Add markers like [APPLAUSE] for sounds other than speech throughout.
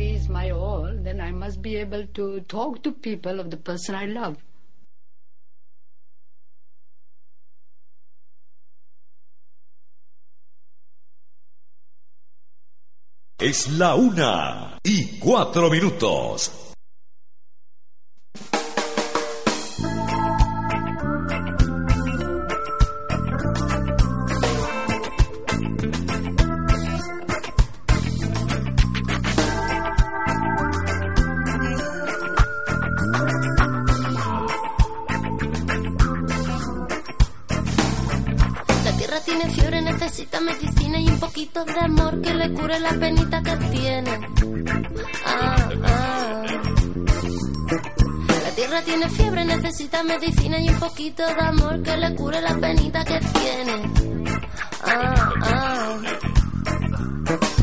is my all, then I must be able to talk to people of the person I love. Es la una y cuatro minutos. Medicina y un poquito de amor que le cure la penita que tiene. Ah, ah.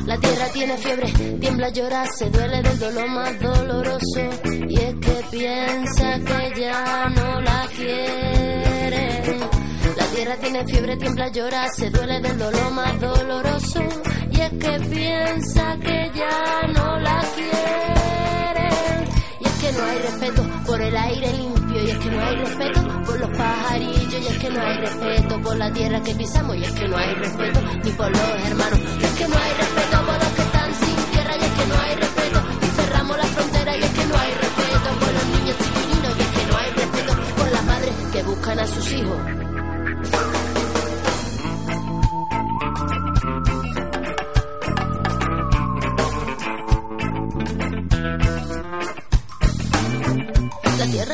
La tierra tiene fiebre, tiembla, llora, se duele del dolor más doloroso. Y es que piensa que ya no la quieren tierra tiene fiebre, tiembla, llora, se duele del dolor más doloroso. Y es que piensa que ya no la quieren. Es que no hay respeto por el aire limpio. Y es que no hay respeto por los pajarillos. Y es que no hay respeto por la tierra que pisamos. Y es que no hay respeto ni por los hermanos. Y es que no hay respeto por los que están sin tierra. Y es que no hay respeto. Y cerramos la frontera. Y es que no hay respeto por los niños chiquininos. Y es que no hay respeto por las madres que buscan a sus hijos.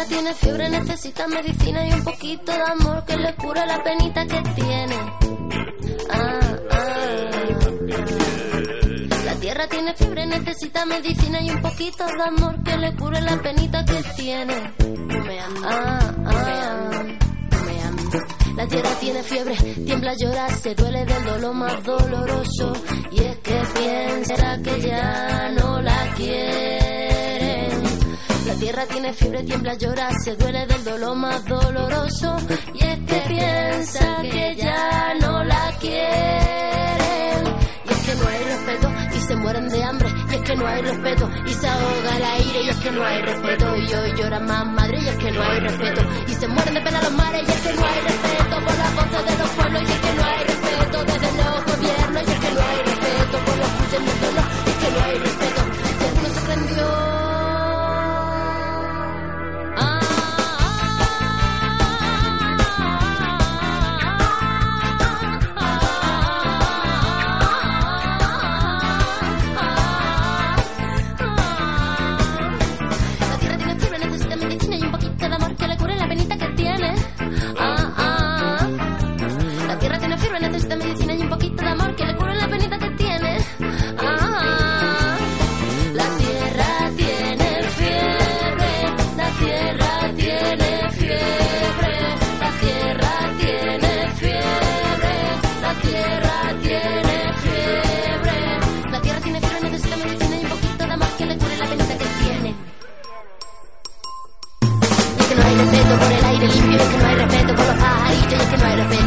Tiene fiebre, necesita medicina y un poquito de amor que le cure la penita que tiene. Ah, ah. La tierra tiene fiebre, necesita medicina y un poquito de amor que le cure la penita que tiene. Ah, ah. La tierra tiene fiebre, tiembla, llora, se duele del dolor más doloroso. Y es que piensa que ya no la quiere. La tierra tiene fiebre, tiembla, llora, se duele del dolor más doloroso. Y es que piensa que ya no la quieren. Y es que no hay respeto y se mueren de hambre. Y es que no hay respeto y se ahoga el aire. Y es que no hay respeto y hoy llora más madre. Y es que no hay respeto y se mueren de pena los mares. Y es que no hay respeto por las voces de los pueblos. Y es que no hay respeto desde los gobiernos. Y es que no hay respeto por los escuchen del dolor. Y es que no hay respeto. Y no se prendió.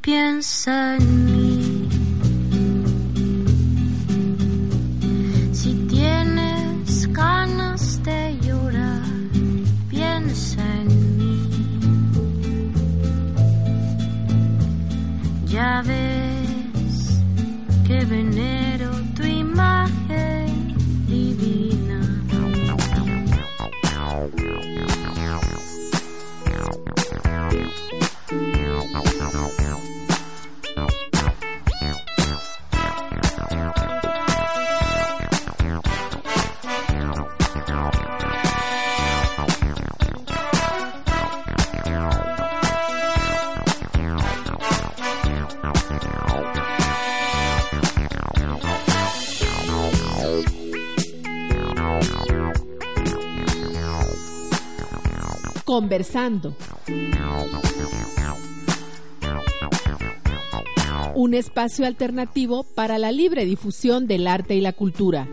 piensa en mí. Si tienes ganas de llorar, piensa en mí. Ya ves que veneno. Conversando. Un espacio alternativo para la libre difusión del arte y la cultura.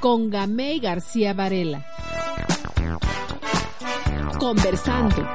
Con Gamey García Varela. Conversando.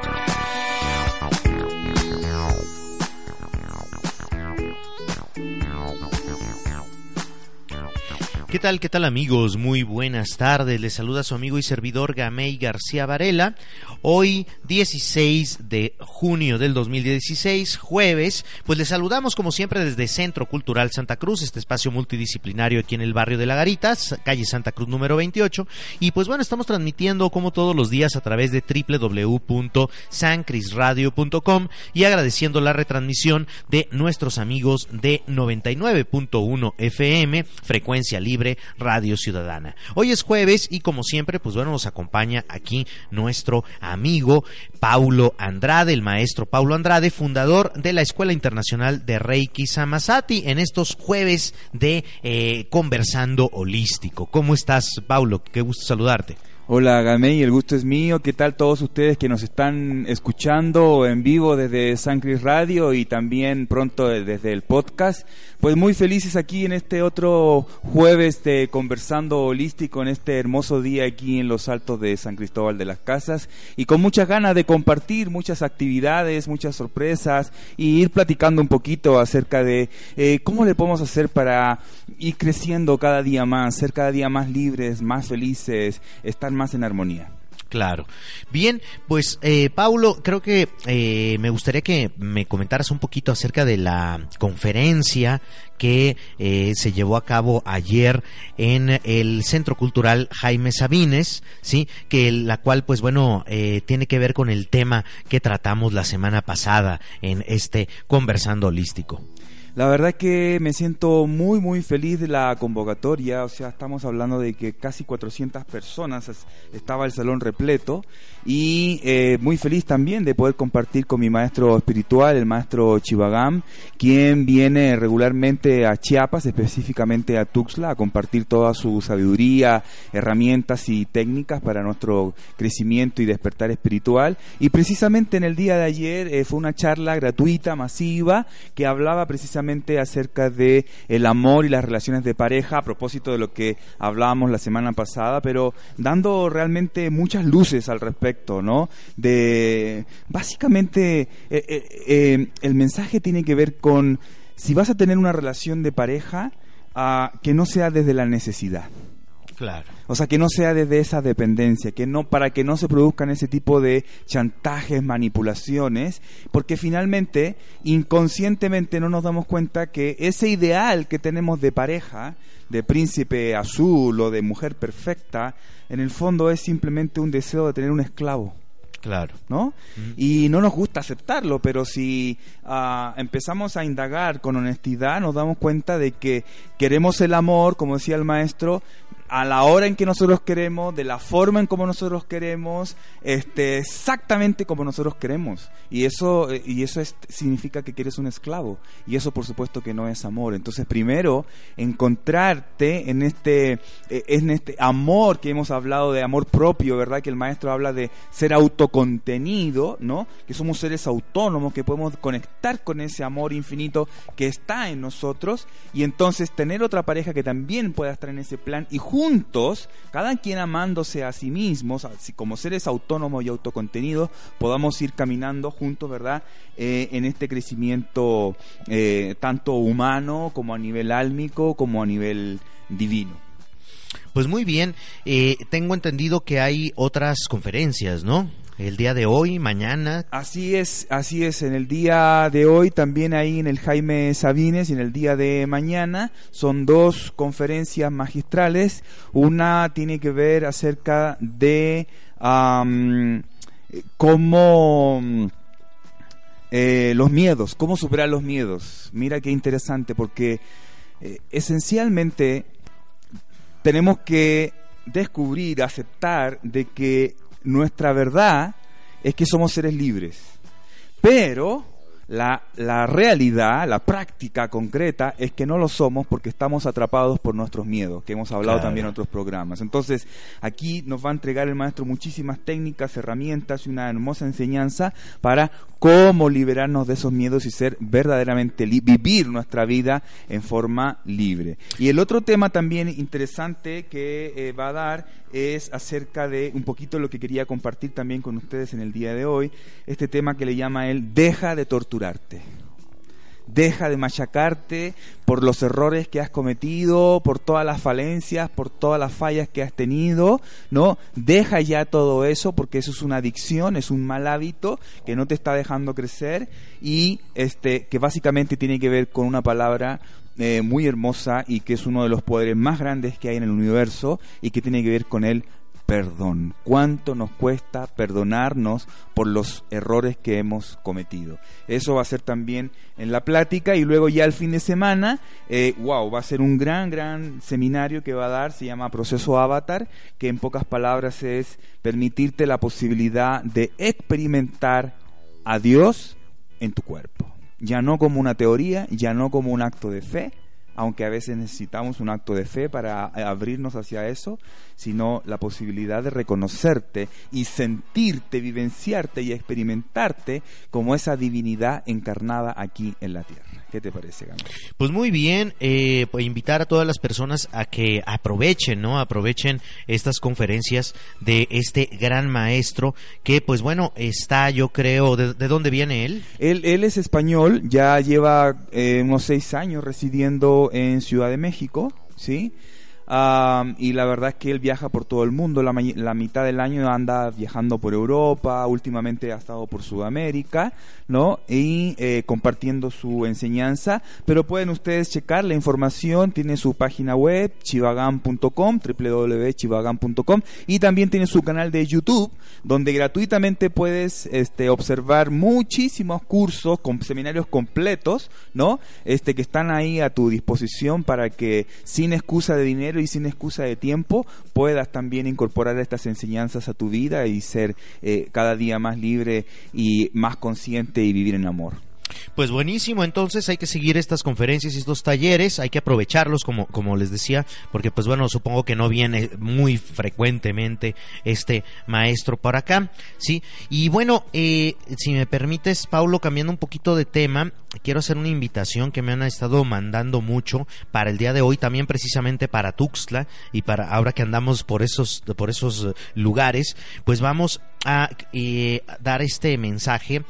¿Qué tal, qué tal amigos? Muy buenas tardes. Les saluda su amigo y servidor Gamey García Varela. Hoy, 16 de junio del 2016, jueves, pues les saludamos como siempre desde Centro Cultural Santa Cruz, este espacio multidisciplinario aquí en el barrio de La Garitas, calle Santa Cruz número 28. Y pues bueno, estamos transmitiendo como todos los días a través de www.sancrisradio.com y agradeciendo la retransmisión de nuestros amigos de 99.1 FM, frecuencia libre Radio Ciudadana. Hoy es jueves y como siempre, pues bueno, nos acompaña aquí nuestro amigo Paulo Andrade, el maestro Paulo Andrade, fundador de la Escuela Internacional de Reiki Samasati, en estos jueves de eh, Conversando Holístico. ¿Cómo estás, Paulo? Qué gusto saludarte. Hola Gamey, el gusto es mío. ¿Qué tal todos ustedes que nos están escuchando en vivo desde San Cris Radio y también pronto desde el podcast? Pues muy felices aquí en este otro jueves de Conversando Holístico, en este hermoso día aquí en los altos de San Cristóbal de las Casas y con muchas ganas de compartir muchas actividades, muchas sorpresas y ir platicando un poquito acerca de eh, cómo le podemos hacer para ir creciendo cada día más, ser cada día más libres, más felices, estar más en armonía. Claro. Bien, pues eh, Paulo, creo que eh, me gustaría que me comentaras un poquito acerca de la conferencia que eh, se llevó a cabo ayer en el Centro Cultural Jaime Sabines, sí, que la cual, pues bueno, eh, tiene que ver con el tema que tratamos la semana pasada en este conversando holístico. La verdad que me siento muy muy feliz de la convocatoria, o sea, estamos hablando de que casi 400 personas estaba el salón repleto y eh, muy feliz también de poder compartir con mi maestro espiritual, el maestro Chivagam, quien viene regularmente a Chiapas, específicamente a Tuxtla, a compartir toda su sabiduría, herramientas y técnicas para nuestro crecimiento y despertar espiritual. Y precisamente en el día de ayer eh, fue una charla gratuita, masiva, que hablaba precisamente acerca de el amor y las relaciones de pareja a propósito de lo que hablábamos la semana pasada, pero dando realmente muchas luces al respecto, ¿no? De básicamente eh, eh, eh, el mensaje tiene que ver con si vas a tener una relación de pareja ah, que no sea desde la necesidad. O sea, que no sea desde esa dependencia, que no para que no se produzcan ese tipo de chantajes, manipulaciones, porque finalmente inconscientemente no nos damos cuenta que ese ideal que tenemos de pareja, de príncipe azul o de mujer perfecta, en el fondo es simplemente un deseo de tener un esclavo. Claro. ¿No? Y no nos gusta aceptarlo, pero si ah, empezamos a indagar con honestidad, nos damos cuenta de que queremos el amor, como decía el maestro, a la hora en que nosotros queremos, de la forma en como nosotros queremos, este, exactamente como nosotros queremos. Y eso, eh, y eso significa que quieres un esclavo. Y eso por supuesto que no es amor. Entonces primero, encontrarte en este, eh, en este amor que hemos hablado de amor propio, ¿verdad? Que el maestro habla de ser autocontenido, ¿no? Que somos seres autónomos, que podemos conectar con ese amor infinito que está en nosotros. Y entonces tener otra pareja que también pueda estar en ese plan y juntos, cada quien amándose a sí mismos, como seres autónomos y autocontenidos, podamos ir caminando juntos, ¿verdad? Eh, en este crecimiento eh, tanto humano como a nivel álmico, como a nivel divino. Pues muy bien, eh, tengo entendido que hay otras conferencias, ¿no? El día de hoy, mañana. Así es, así es. En el día de hoy, también ahí en el Jaime Sabines y en el día de mañana, son dos conferencias magistrales. Una tiene que ver acerca de cómo eh, los miedos, cómo superar los miedos. Mira qué interesante, porque eh, esencialmente tenemos que descubrir, aceptar de que nuestra verdad es que somos seres libres. Pero La, la realidad, la práctica concreta es que no lo somos porque estamos atrapados por nuestros miedos, que hemos hablado Claro. también en otros programas. Entonces, aquí nos va a entregar el maestro muchísimas técnicas, herramientas y una hermosa enseñanza para cómo liberarnos de esos miedos y ser verdaderamente vivir nuestra vida en forma libre. Y el otro tema también interesante que eh, va a dar es acerca de un poquito lo que quería compartir también con ustedes en el día de hoy, este tema que le llama él deja de Deja de machacarte por los errores que has cometido, por todas las falencias, por todas las fallas que has tenido, ¿no? Deja ya todo eso porque eso es una adicción, es un mal hábito que no te está dejando crecer y este que básicamente tiene que ver con una palabra eh, muy hermosa y que es uno de los poderes más grandes que hay en el universo y que tiene que ver con el perdón. ¿Cuánto nos cuesta perdonarnos por los errores que hemos cometido? Eso va a ser también en la plática y luego ya el fin de semana, eh, wow, va a ser un gran, gran seminario que va a dar, se llama Proceso Avatar, que en pocas palabras es permitirte la posibilidad de experimentar a Dios en tu cuerpo. Ya no como una teoría, ya no como un acto de fe, aunque a veces necesitamos un acto de fe para abrirnos hacia eso, sino la posibilidad de reconocerte y sentirte, vivenciarte y experimentarte como esa divinidad encarnada aquí en la tierra. ¿Qué te parece? Pues muy bien, eh, pues invitar a todas las personas a que aprovechen, ¿no? Aprovechen estas conferencias de este gran maestro que, pues bueno, está, yo creo, ¿de, de dónde viene él? Él, él es español, ya lleva eh, unos seis años residiendo en Ciudad de México, ¿sí? Am, y la verdad es que él viaja por todo el mundo, la, la mitad del año anda viajando por Europa, últimamente ha estado por Sudamérica, ¿no? Y eh, compartiendo su enseñanza, pero pueden ustedes checar la información, tiene su página web, chivagan.com, www.chivagan.com, y también tiene su canal de YouTube, donde gratuitamente puedes este, observar muchísimos cursos, con seminarios completos, ¿no? Este, que están ahí a tu disposición para que sin excusa de dinero y sin excusa de tiempo puedas también incorporar estas enseñanzas a tu vida y ser eh, cada día más libre y más consciente y vivir en amor. Pues buenísimo, entonces hay que seguir estas conferencias y estos talleres, hay que aprovecharlos como, como les decía, porque pues bueno, supongo que no viene muy frecuentemente este maestro para acá, ¿sí? Y bueno, eh, si me permites, Paulo, cambiando un poquito de tema, quiero hacer una invitación que me han estado mandando mucho para el día de hoy, también precisamente para Tuxtla y para ahora que andamos por esos, por esos lugares, pues vamos a eh, dar este mensaje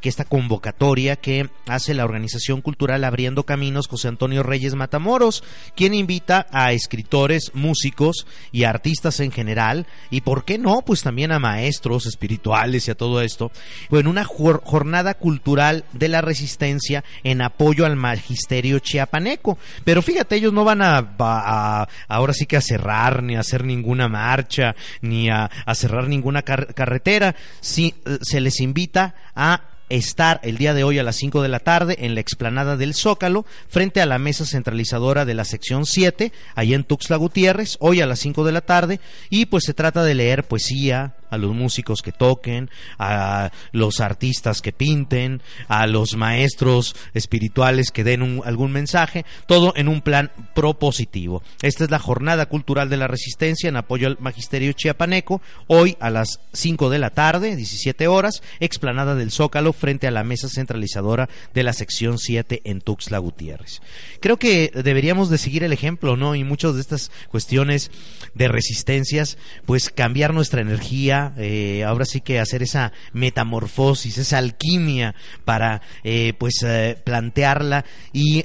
que esta convocatoria que hace la organización cultural Abriendo Caminos José Antonio Reyes Matamoros, quien invita a escritores, músicos y artistas en general, y por qué no, pues también a maestros espirituales y a todo esto, pues en una jor- jornada cultural de la resistencia en apoyo al magisterio chiapaneco. Pero fíjate, ellos no van a, ahora sí que a cerrar, ni a hacer ninguna marcha, ni a, cerrar ninguna car- carretera. Sí, eh, se les invita a estar el día de hoy a las 5 de la tarde en la explanada del Zócalo, frente a la mesa centralizadora de la sección 7, allá en Tuxtla Gutiérrez, hoy a las 5 de la tarde, y pues se trata de leer poesía, a los músicos que toquen, a los artistas que pinten, a los maestros espirituales que den un- algún mensaje, todo en un plan propositivo. Esta es la Jornada Cultural de la Resistencia en apoyo al Magisterio Chiapaneco, hoy a las 5 de la tarde, 17 horas, explanada del Zócalo frente a la mesa centralizadora de la sección 7 en Tuxtla Gutiérrez. Creo que deberíamos de seguir el ejemplo, ¿no? Y muchas de estas cuestiones de resistencias, pues cambiar nuestra energía, eh, ahora sí que hacer esa metamorfosis, esa alquimia para eh, pues eh, plantearla y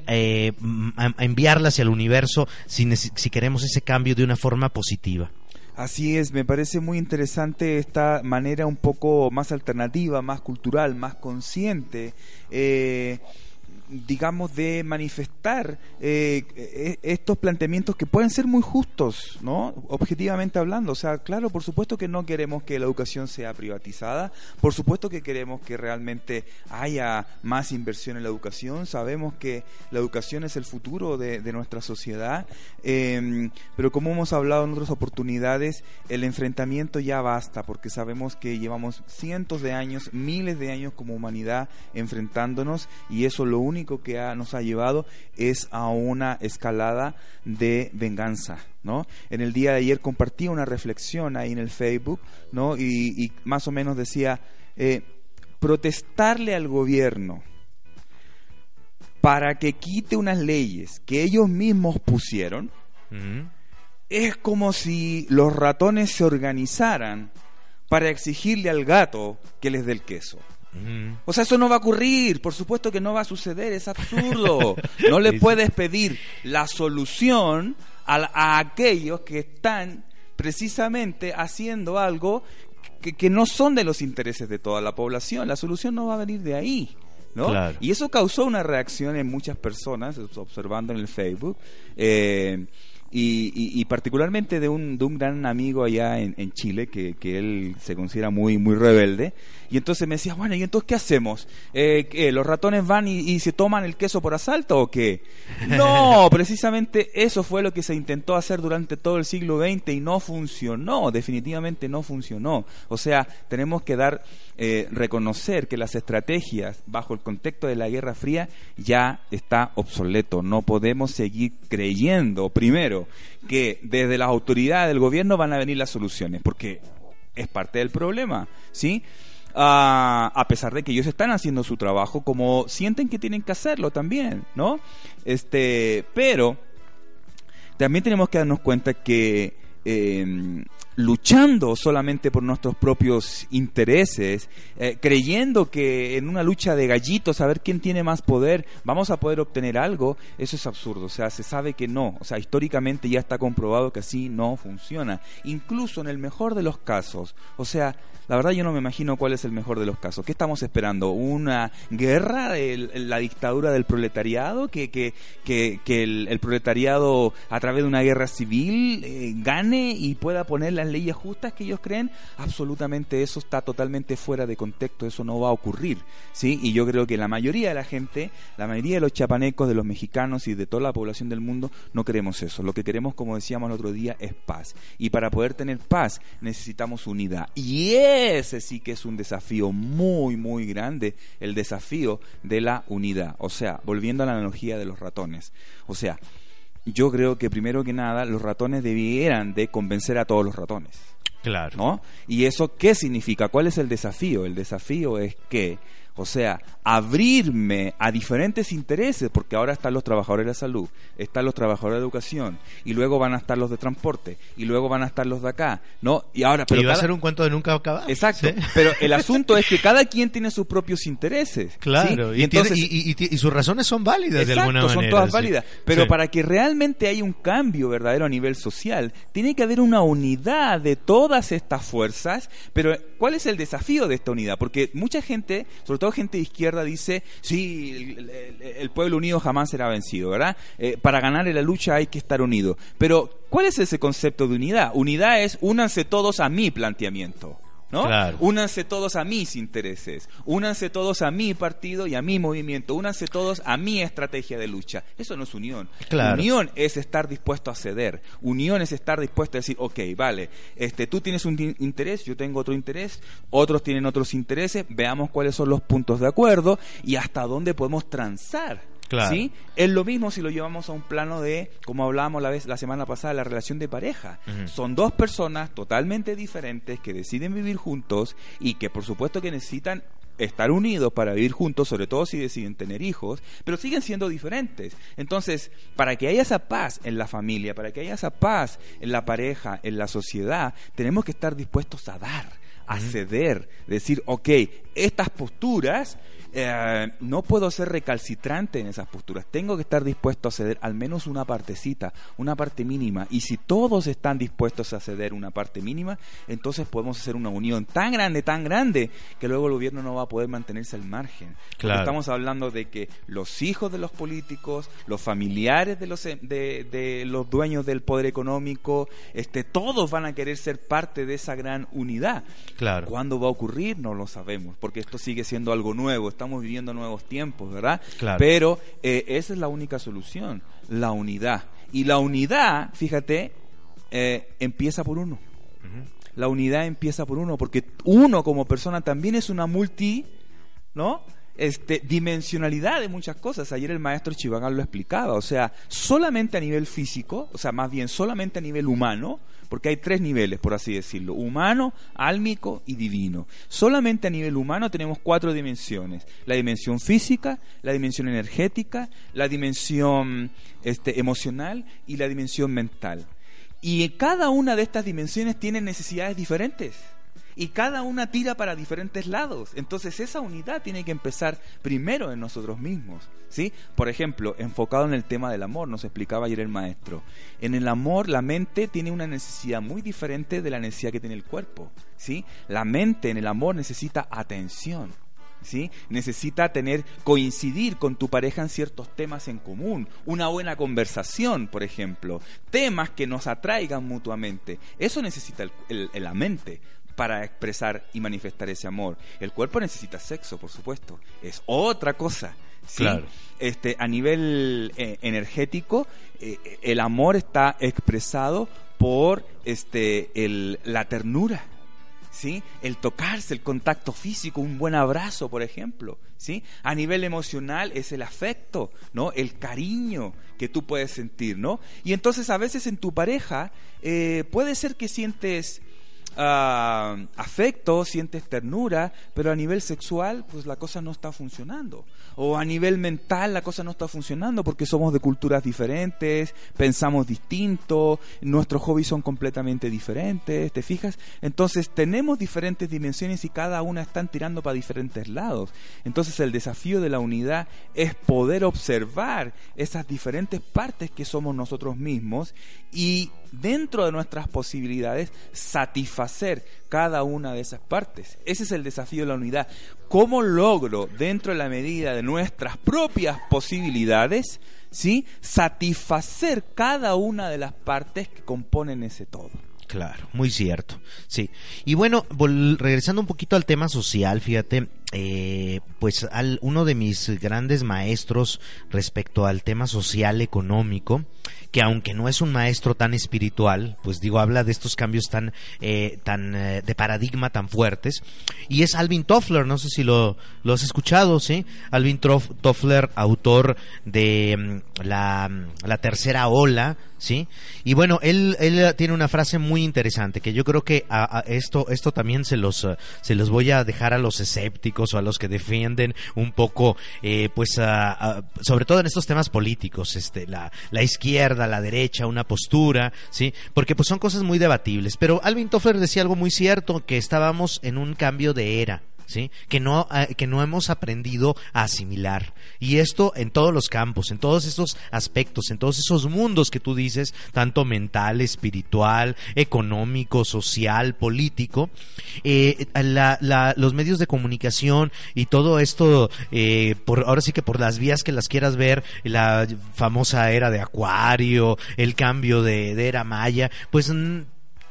mm, enviarla hacia el universo si, si queremos ese cambio de una forma positiva. Así es, me parece muy interesante esta manera un poco más alternativa, más cultural, más consciente. Digamos, de manifestar eh, eh, estos planteamientos que pueden ser muy justos, ¿no? Objetivamente hablando. O sea, claro, por supuesto que no queremos que la educación sea privatizada, por supuesto que queremos que realmente haya más inversión en la educación, sabemos que la educación es el futuro de, nuestra sociedad, eh, pero como hemos hablado en otras oportunidades, el enfrentamiento ya basta, porque sabemos que llevamos cientos de años, miles de años como humanidad enfrentándonos y eso lo único que ha- nos ha llevado es a una escalada de venganza. ¿No? En el día de ayer compartí una reflexión ahí en el Facebook, ¿no? Y, y más o menos decía, eh, protestarle al gobierno para que quite unas leyes que ellos mismos pusieron, es como si los ratones se organizaran para exigirle al gato que les dé el queso. O sea, eso no va a ocurrir, por supuesto que no va a suceder, es absurdo. [LAUGHS] No le puedes pedir la solución a, a aquellos que están precisamente haciendo algo que, que no son de los intereses de toda la población. La solución no va a venir de ahí. ¿no? Claro. Y eso causó una reacción en muchas personas, observando en el Facebook. eh, y, y- y particularmente de un, de un gran amigo allá en, en Chile, que, que él se considera muy, muy rebelde. Y entonces me decía, bueno, ¿y entonces qué hacemos? Eh, ¿qué, ¿Los ratones van y, y se toman el queso por asalto o qué? [LAUGHS] No, precisamente eso fue lo que se intentó hacer durante todo el siglo XX y no funcionó, definitivamente no funcionó. O sea, tenemos que dar, eh, reconocer que las estrategias bajo el contexto de la Guerra Fría ya está obsoleto. No podemos seguir creyendo, primero, que desde las autoridades del gobierno van a venir las soluciones, porque es parte del problema, ¿sí? Ah, a pesar de que ellos están haciendo su trabajo como sienten que tienen que hacerlo también, ¿no? Este, pero también tenemos que darnos cuenta que eh, luchando solamente por nuestros propios intereses, eh, creyendo que en una lucha de gallitos, a ver quién tiene más poder, vamos a poder obtener algo, eso es absurdo. O sea, se sabe que no. O sea, históricamente ya está comprobado que así no funciona. Incluso en el mejor de los casos. O sea, la verdad yo no me imagino cuál es el mejor de los casos. ¿Qué estamos esperando? ¿Una guerra de la dictadura del proletariado? ¿Que, que, que, que el, proletariado a través de una guerra civil eh, gane y pueda poner las leyes justas que ellos creen? Absolutamente eso está totalmente fuera de contexto, eso no va a ocurrir. ¿sí? Y yo creo que la mayoría de la gente, la mayoría de los chapanecos, de los mexicanos y de toda la población del mundo no queremos eso. Lo que queremos, como decíamos el otro día, es paz. Y para poder tener paz necesitamos unidad. Y ese sí que es un desafío muy, muy grande, el desafío de la unidad. O sea, volviendo a la analogía de los ratones. O sea, yo creo que primero que nada los ratones debieran de convencer a todos los ratones. Claro. ¿no? ¿Y eso qué significa? ¿Cuál es el desafío? El desafío es que, o sea, abrirme a diferentes intereses, porque ahora están los trabajadores de la salud, están los trabajadores de educación, y luego van a estar los de transporte, y luego van a estar los de acá, ¿no? Y ahora, Pero iba a ser un cuento de nunca acabar. Exacto, ¿sí? pero el [LAUGHS] asunto es que cada quien tiene sus propios intereses. ¿sí? Claro, y, entonces, tiene- y- sus razones son válidas de alguna manera. son todas sí. válidas. Pero para que realmente haya un cambio verdadero a nivel social, tiene que haber una unidad de todas estas fuerzas. Pero, ¿cuál es el desafío de esta unidad? Porque mucha gente, sobre todo gente de izquierda, dice: sí, el pueblo unido jamás será vencido, ¿verdad? Eh, para ganar en la lucha hay que estar unido. Pero, ¿cuál es ese concepto de unidad? Unidad es únanse todos a mi planteamiento. ¿No? Claro. Únanse todos a mis intereses, únanse todos a mi partido y a mi movimiento, únanse todos a mi estrategia de lucha. Eso no es unión. Claro. Unión es estar dispuesto a ceder. Unión es estar dispuesto a decir, ok, vale, este, tú tienes un interés, yo tengo otro interés, otros tienen otros intereses, veamos cuáles son los puntos de acuerdo y hasta dónde podemos transar. Claro. ¿sí? Es lo mismo si lo llevamos a un plano de, como hablábamos la, vez, la semana pasada, la relación de pareja. Son dos personas totalmente diferentes que deciden vivir juntos y que por supuesto que necesitan estar unidos para vivir juntos, sobre todo si deciden tener hijos, pero siguen siendo diferentes. Entonces, para que haya esa paz en la familia, para que haya esa paz en la pareja, en la sociedad, tenemos que estar dispuestos a dar a ceder, decir, ok, estas posturas eh, no puedo ser recalcitrante en esas posturas. Tengo que estar dispuesto a ceder al menos una partecita, una parte mínima. Y si todos están dispuestos a ceder una parte mínima, entonces podemos hacer una unión tan grande, tan grande, que luego el gobierno no va a poder mantenerse al margen. Claro. Estamos hablando de que los hijos de los políticos, los familiares de los, de, de los dueños del poder económico, este, todos van a querer ser parte de esa gran unidad. Claro. ¿Cuándo va a ocurrir? No lo sabemos, porque esto sigue siendo algo nuevo. Estamos viviendo nuevos tiempos, ¿verdad? Claro. Pero eh, esa es la única solución, la unidad. Y la unidad, fíjate, eh, empieza por uno. La unidad empieza por uno, porque uno como persona también es una multi, ¿no? Este, dimensionalidad de muchas cosas. Ayer el maestro Chivagal lo explicaba. O sea, solamente a nivel físico, o sea, más bien solamente a nivel humano, porque hay tres niveles, por así decirlo, humano, álmico y divino. Solamente a nivel humano tenemos cuatro dimensiones. La dimensión física, la dimensión energética, la dimensión este, emocional y la dimensión mental. Y cada una de estas dimensiones tiene necesidades diferentes y cada una tira para diferentes lados. Entonces esa unidad tiene que empezar primero en nosotros mismos, ¿sí? Por ejemplo, enfocado en el tema del amor, nos explicaba ayer el maestro. En el amor la mente tiene una necesidad muy diferente de la necesidad que tiene el cuerpo, ¿sí? La mente en el amor necesita atención. ¿Sí? Necesita tener, coincidir con tu pareja en ciertos temas en común, una buena conversación, por ejemplo, temas que nos atraigan mutuamente. Eso necesita el- el- la mente para expresar y manifestar ese amor. El cuerpo necesita sexo, por supuesto. Es otra cosa. ¿sí? Claro. Este, a nivel eh, energético, eh, el amor está expresado por este, el, la ternura. ¿Sí? El tocarse, el contacto físico, un buen abrazo, por ejemplo, ¿sí? A nivel emocional es el afecto, ¿no? El cariño que tú puedes sentir, ¿no? Y entonces a veces en tu pareja eh, puede ser que sientes ah, afecto, sientes ternura, pero a nivel sexual, pues la cosa no está funcionando. O a nivel mental la cosa no está funcionando porque somos de culturas diferentes, pensamos distinto, nuestros hobbies son completamente diferentes, ¿te fijas? Entonces tenemos diferentes dimensiones y cada una están tirando para diferentes lados. Entonces el desafío de la unidad es poder observar esas diferentes partes que somos nosotros mismos y dentro de nuestras posibilidades satisfacer cada una de esas partes. Ese es el desafío de la unidad. ¿Cómo logro, dentro de la medida de nuestras propias posibilidades, ¿sí? satisfacer cada una de las partes que componen ese todo? Claro, muy cierto. Sí. Y bueno, regresando un poquito al tema social, fíjate, eh, pues al, uno de mis grandes maestros respecto al tema social económico, que aunque no es un maestro tan espiritual, pues digo, habla de estos cambios tan, eh, tan eh, de paradigma tan fuertes, y es Alvin Toffler, no sé si lo, lo has escuchado, ¿sí? Alvin Toffler, autor de mm, la, la tercera ola, ¿sí? Y bueno, él, él tiene una frase muy interesante que yo creo que a, esto, esto también se los, se los voy a dejar a los escépticos o a los que defienden un poco, eh, pues, sobre todo en estos temas políticos, este, la, la izquierda, la derecha, una postura, ¿sí? Porque pues son cosas muy debatibles. Pero Alvin Toffler decía algo muy cierto, que estábamos en un cambio de era. ¿Sí? Que no, eh, que no hemos aprendido a asimilar. Y esto en todos los campos, en todos estos aspectos, en todos esos mundos que tú dices, tanto mental, espiritual, económico, social, político, eh, la- la- los medios de comunicación y todo esto, eh, por, ahora sí que por las vías que las quieras ver, la famosa era de Acuario, el cambio de, de era Maya, pues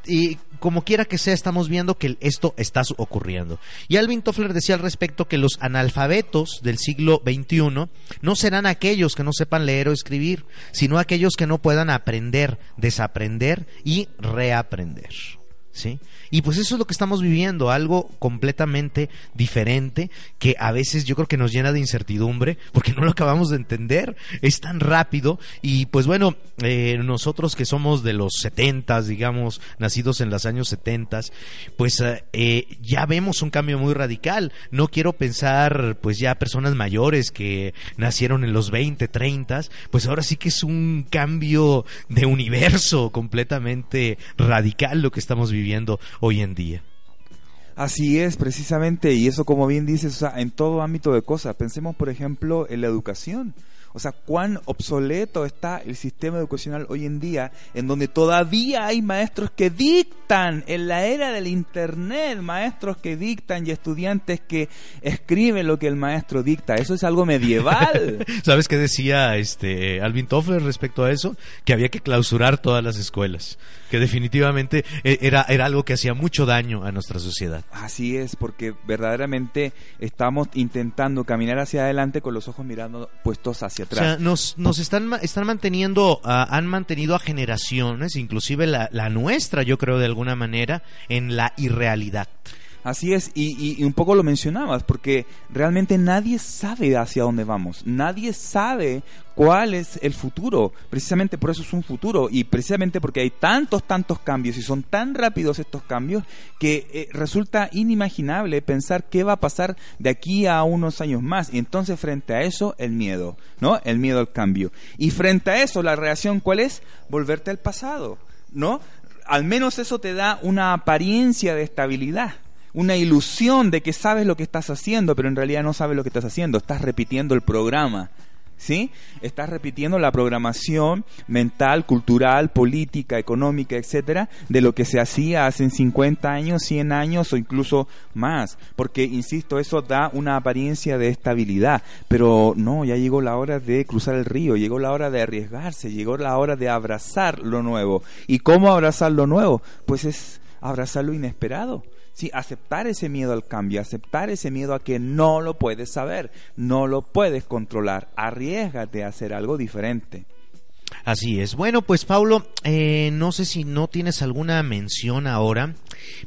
y como quiera que sea, estamos viendo que esto está ocurriendo. Y Alvin Toffler decía al respecto que los analfabetos del siglo XXI no serán aquellos que no sepan leer o escribir, sino aquellos que no puedan aprender, desaprender y reaprender. ¿Sí? Y pues eso es lo que estamos viviendo, algo completamente diferente que a veces yo creo que nos llena de incertidumbre porque no lo acabamos de entender, es tan rápido y pues bueno, eh, nosotros que somos de los 70, digamos, nacidos en los años 70, pues eh, ya vemos un cambio muy radical. No quiero pensar pues ya personas mayores que nacieron en los 20, 30, pues ahora sí que es un cambio de universo completamente radical lo que estamos viviendo hoy en día. Así es, precisamente, y eso como bien dices, o sea, en todo ámbito de cosas. Pensemos, por ejemplo, en la educación. O sea, cuán obsoleto está el sistema educacional hoy en día, en donde todavía hay maestros que dictan, en la era del Internet, maestros que dictan y estudiantes que escriben lo que el maestro dicta. Eso es algo medieval. [LAUGHS] ¿Sabes qué decía este Alvin Toffler respecto a eso? Que había que clausurar todas las escuelas, que definitivamente eh, era, era algo que hacía mucho daño a nuestra sociedad. Así es, porque verdaderamente estamos intentando caminar hacia adelante con los ojos mirando puestos hacia o sea, nos, nos están, están manteniendo, han mantenido a generaciones, inclusive la, la nuestra, yo creo de alguna manera, en la irrealidad. Así es, y, y- y un poco lo mencionabas, porque realmente nadie sabe hacia dónde vamos, nadie sabe cuál es el futuro, precisamente por eso es un futuro, y precisamente porque hay tantos, tantos cambios, y son tan rápidos estos cambios, que eh, resulta inimaginable pensar qué va a pasar de aquí a unos años más, y entonces frente a eso, el miedo, ¿no? El miedo al cambio. Y frente a eso, la reacción, ¿cuál es? Volverte al pasado, ¿no? Al menos eso te da una apariencia de estabilidad una ilusión de que sabes lo que estás haciendo, pero en realidad no sabes lo que estás haciendo, estás repitiendo el programa. ¿Sí? Estás repitiendo la programación mental, cultural, política, económica, etcétera, de lo que se hacía hace 50 años, 100 años o incluso más. Porque, insisto, eso da una apariencia de estabilidad. Pero no, ya llegó la hora de cruzar el río, llegó la hora de arriesgarse, llegó la hora de abrazar lo nuevo. ¿Y cómo abrazar lo nuevo? Pues es abrazar lo inesperado. Sí, aceptar ese miedo al cambio, aceptar ese miedo a que no lo puedes saber, no lo puedes controlar. Arriesgate a hacer algo diferente. Así es. Bueno, pues Paulo, eh, no sé si no tienes alguna mención ahora.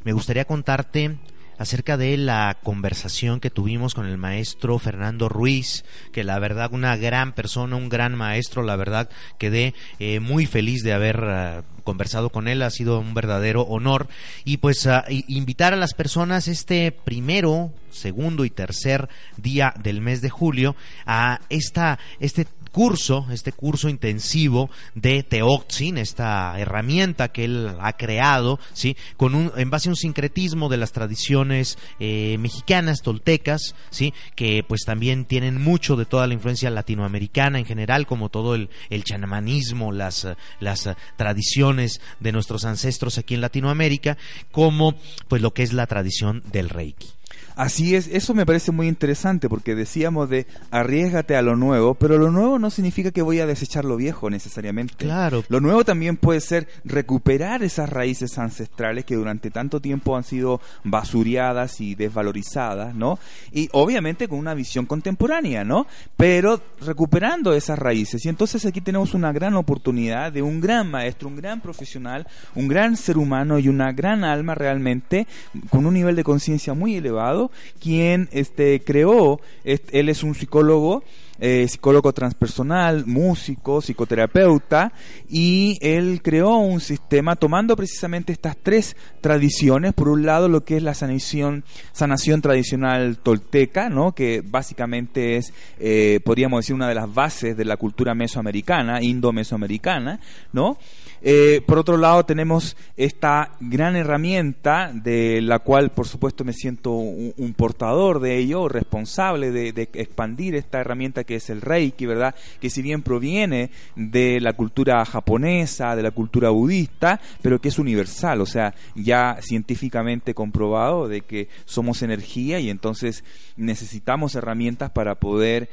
Me gustaría contarte acerca de la conversación que tuvimos con el maestro Fernando Ruiz, que la verdad una gran persona, un gran maestro, la verdad quedé eh, muy feliz de haber ah, conversado con él, ha sido un verdadero honor. Y pues ah, invitar a las personas este primero, segundo y tercer día del mes de julio a esta este curso, este curso intensivo de Teoxin, esta herramienta que él ha creado, sí, con un en base a un sincretismo de las tradiciones eh, mexicanas, toltecas, sí, que pues también tienen mucho de toda la influencia latinoamericana en general, como todo el, el chamanismo, las las tradiciones de nuestros ancestros aquí en Latinoamérica, como pues lo que es la tradición del Reiki. Así es, eso me parece muy interesante porque decíamos de arriesgate a lo nuevo, pero lo nuevo no significa que voy a desechar lo viejo necesariamente. Claro. Lo nuevo también puede ser recuperar esas raíces ancestrales que durante tanto tiempo han sido basureadas y desvalorizadas, ¿no? Y obviamente con una visión contemporánea, ¿no? Pero recuperando esas raíces. Y entonces aquí tenemos una gran oportunidad de un gran maestro, un gran profesional, un gran ser humano y una gran alma realmente con un nivel de conciencia muy elevado, quien este creó, él es un psicólogo eh, psicólogo transpersonal, músico, psicoterapeuta, y él creó un sistema tomando precisamente estas tres tradiciones, por un lado lo que es la sanación, sanación tradicional tolteca, ¿no? que básicamente es, eh, podríamos decir, una de las bases de la cultura mesoamericana, indo-mesoamericana, ¿no? Eh, por otro lado, tenemos esta gran herramienta de la cual, por supuesto, me siento un, portador de ello, responsable de expandir esta herramienta que es el Reiki, ¿verdad? Que si bien proviene de la cultura japonesa, de la cultura budista, pero que es universal, o sea, ya científicamente comprobado de que somos energía y entonces necesitamos herramientas para poder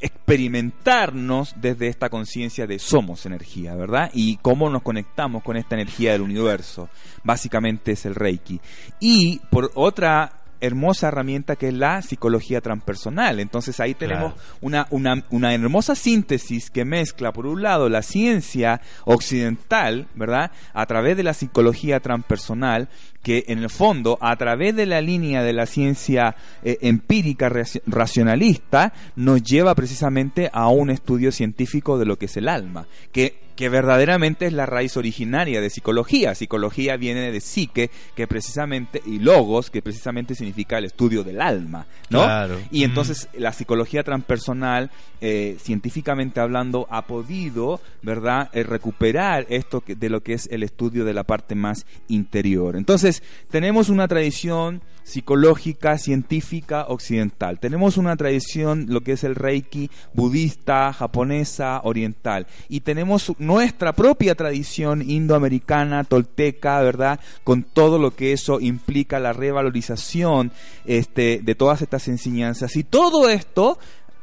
experimentarnos desde esta conciencia de somos energía, ¿verdad? Y cómo nos conectamos con esta energía del universo. Básicamente es el Reiki. Y por otra hermosa herramienta que es la psicología transpersonal. Entonces ahí tenemos Claro. una, una, una hermosa síntesis que mezcla, por un lado, la ciencia occidental, ¿verdad? A través de la psicología transpersonal, que en el fondo, a través de la línea de la ciencia eh, empírica raci- racionalista, nos lleva precisamente a un estudio científico de lo que es el alma, que que verdaderamente es la raíz originaria de psicología. Psicología viene de psique, que precisamente, y logos, que precisamente significa el estudio del alma, ¿no? Claro. Y entonces la psicología transpersonal, eh, científicamente hablando, ha podido, ¿verdad?, eh, recuperar esto que- de lo que es el estudio de la parte más interior. Entonces, tenemos una tradición psicológica, científica, occidental. Tenemos una tradición, lo que es el reiki, budista, japonesa, oriental. Y tenemos nuestra propia tradición indoamericana, tolteca, ¿verdad? Con todo lo que eso implica, la revalorización este, de todas estas enseñanzas. Y todo esto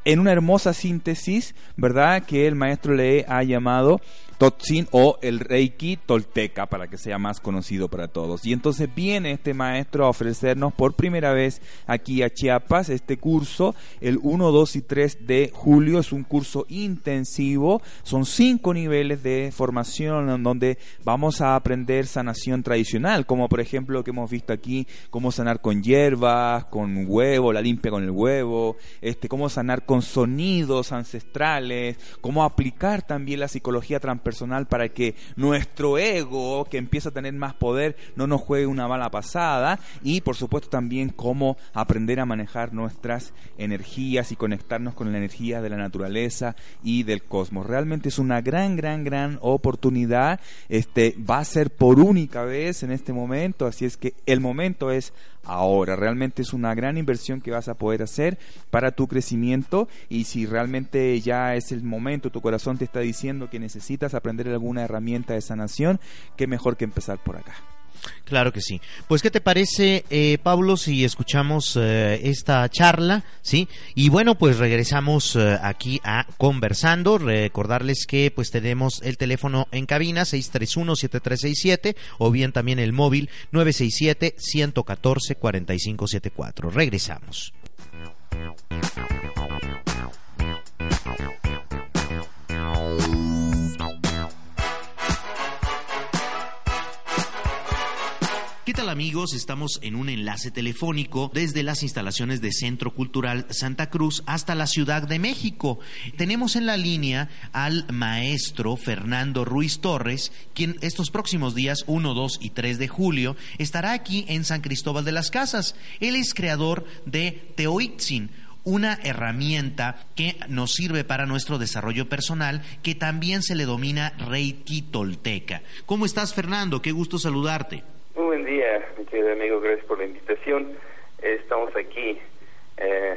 en una hermosa síntesis, ¿verdad? Que el maestro le ha llamado Totsin o el Reiki Tolteca para que sea más conocido para todos. Y entonces viene este maestro a ofrecernos por primera vez aquí a Chiapas este curso, el 1, 2 y 3 de julio. Es un curso intensivo, son cinco niveles de formación en donde vamos a aprender sanación tradicional, como por ejemplo lo que hemos visto aquí, cómo sanar con hierbas, con huevo, la limpia con el huevo, este, cómo sanar con sonidos ancestrales, cómo aplicar también la psicología transpersonal para que nuestro ego, que empieza a tener más poder, no nos juegue una mala pasada y por supuesto también cómo aprender a manejar nuestras energías y conectarnos con la energía de la naturaleza y del cosmos. Realmente es una gran, gran, gran oportunidad. Este va a ser por única vez en este momento, así es que el momento es ahora. Realmente es una gran inversión que vas a poder hacer para tu crecimiento y si realmente ya es el momento, tu corazón te está diciendo que necesitas aprender alguna herramienta de sanación, qué mejor que empezar por acá. Claro que sí. Pues, ¿qué te parece, eh, Pablo, si escuchamos eh, esta charla? ¿Sí? Y bueno, pues regresamos eh, aquí a Conversando. Recordarles que pues tenemos el teléfono en cabina 631-7367 o bien también el móvil 967-114-4574. Regresamos. Amigos? Estamos en un enlace telefónico desde las instalaciones de Centro Cultural Santa Cruz hasta la Ciudad de México. Tenemos en la línea al maestro Fernando Ruiz Torres, quien estos próximos días 1, 2 y 3 de julio estará aquí en San Cristóbal de las Casas. Él es creador de Teoitzin, una herramienta que nos sirve para nuestro desarrollo personal, que también se le domina Reiki Tolteca. ¿Cómo estás, Fernando? Qué gusto saludarte. Muy buen día, mi querido amigo, gracias por la invitación. Estamos aquí eh,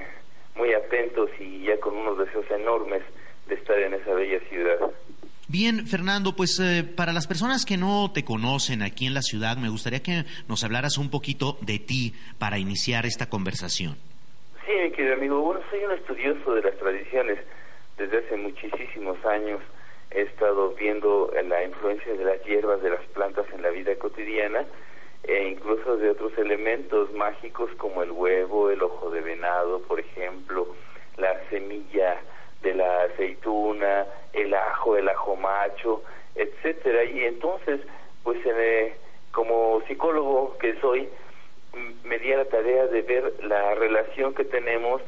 muy atentos y ya con unos deseos enormes de estar en esa bella ciudad. Bien, Fernando, pues eh, para las personas que no te conocen aquí en la ciudad, me gustaría que nos hablaras un poquito de ti para iniciar esta conversación. Sí, mi querido amigo, bueno, soy un estudioso de las tradiciones. Desde hace muchísimos años he estado viendo la influencia de las hierbas, de las plantas en la vida cotidiana e incluso de otros elementos mágicos como el huevo, el ojo de venado, por ejemplo, la semilla de la aceituna, el ajo, el ajo macho, etcétera. Y entonces, pues eh, como psicólogo que soy, me di a la tarea de ver la relación que tenemos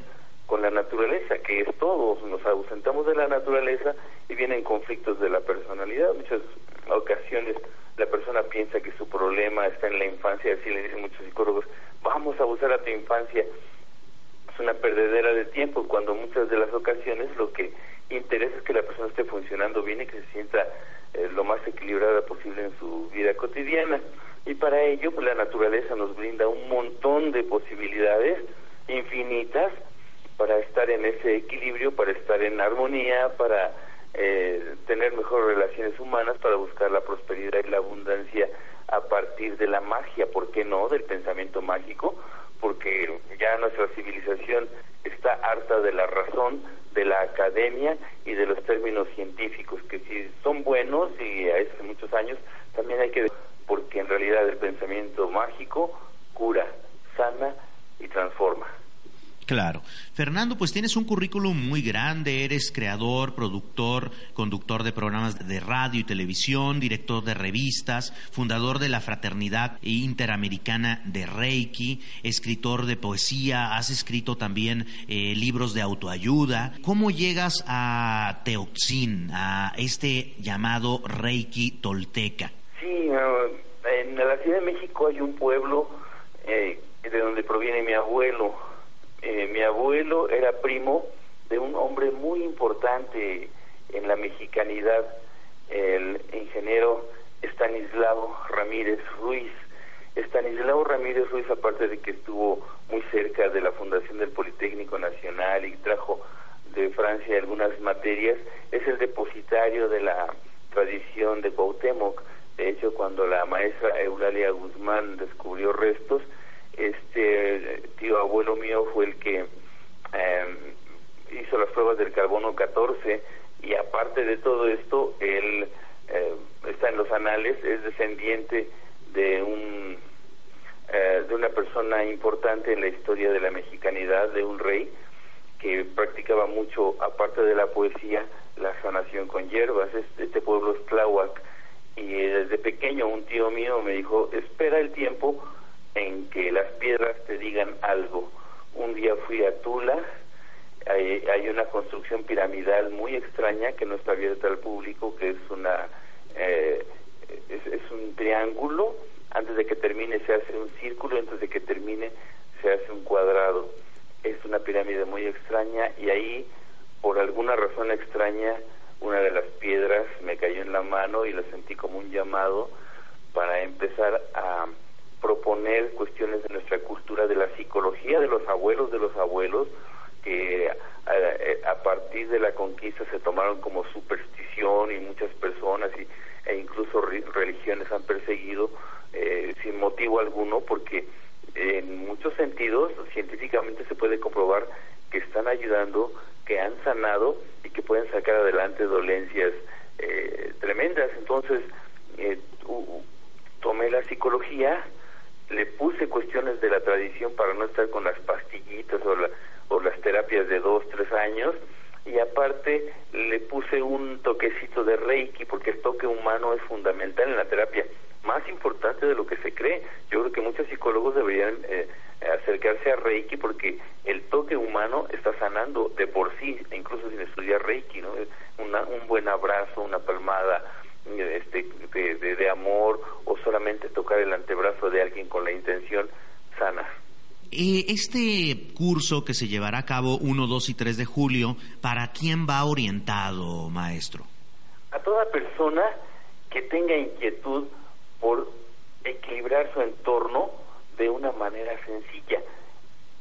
con la naturaleza, que es todo, nos ausentamos de la naturaleza y vienen conflictos de la personalidad. Muchas ocasiones la persona piensa que su problema está en la infancia, así le dicen muchos psicólogos, vamos a abusar a tu infancia. Es una perdedera de tiempo cuando muchas de las ocasiones lo que interesa es que la persona esté funcionando bien y que se sienta eh, lo más equilibrada posible en su vida cotidiana. Y para ello, pues, la naturaleza nos brinda un montón de posibilidades infinitas para estar en ese equilibrio, para estar en armonía, para eh, tener mejores relaciones humanas, para buscar la prosperidad y la abundancia a partir de la magia, ¿por qué no? Del pensamiento mágico, porque ya nuestra civilización está harta de la razón, de la academia y de los términos científicos, que si son buenos y hace muchos años, también hay que porque en realidad el pensamiento mágico cura, sana y transforma. Claro. Fernando, pues tienes un currículum muy grande, eres creador, productor, conductor de programas de radio y televisión, director de revistas, fundador de la Fraternidad Interamericana de Reiki, escritor de poesía, has escrito también eh, libros de autoayuda. ¿Cómo llegas a Teoxin, a este llamado Reiki tolteca? Sí, en la Ciudad de México hay un pueblo eh, de donde proviene mi abuelo, eh, mi abuelo era primo de un hombre muy importante en la mexicanidad, el ingeniero Estanislao Ramírez Ruiz. Estanislao Ramírez Ruiz, aparte de que estuvo muy cerca de la fundación del Politécnico Nacional y trajo de Francia algunas materias, es el depositario de la tradición de Cuauhtémoc. De hecho, cuando la maestra Eulalia Guzmán descubrió restos, este tío abuelo mío fue el que em, hizo las pruebas del carbono 14 y aparte de todo esto, él eh, está en los anales, es descendiente de un eh, de una persona importante en la historia de la mexicanidad, de un rey que practicaba mucho, aparte de la poesía, la sanación con hierbas. Este, este pueblo es Tláhuac y desde pequeño un tío mío me dijo, espera el tiempo en que las piedras te digan algo. Un día fui a Tula, hay, una construcción piramidal muy extraña que no está abierta al público, que es una eh, es, un triángulo. Antes de que termine se hace un círculo, antes de que termine se hace un cuadrado. Es una pirámide muy extraña y ahí, por alguna razón extraña, una de las piedras me cayó en la mano y la sentí como un llamado para empezar a proponer cuestiones de nuestra cultura, de la psicología de los abuelos de los abuelos, que eh, a, partir de la conquista se tomaron como superstición y muchas personas y, e incluso religiones han perseguido eh, sin motivo alguno porque en muchos sentidos científicamente se puede comprobar que están ayudando, que han sanado y que pueden sacar adelante dolencias eh, tremendas. Entonces, tomé la psicología, le puse cuestiones de la tradición para no estar con las pastillitas o, o las terapias de dos, tres años, y aparte le puse un toquecito de Reiki, porque el toque humano es fundamental en la terapia, más importante de lo que se cree. Yo creo que muchos psicólogos deberían eh, acercarse a Reiki porque el toque humano está sanando de por sí, incluso sin estudiar Reiki, ¿no? un buen abrazo, una palmada, este, de, de, amor o solamente tocar el antebrazo de alguien con la intención sana. Este curso que se llevará a cabo 1, 2 y 3 de julio, ¿para quién va orientado, maestro? A toda persona que tenga inquietud por equilibrar su entorno de una manera sencilla.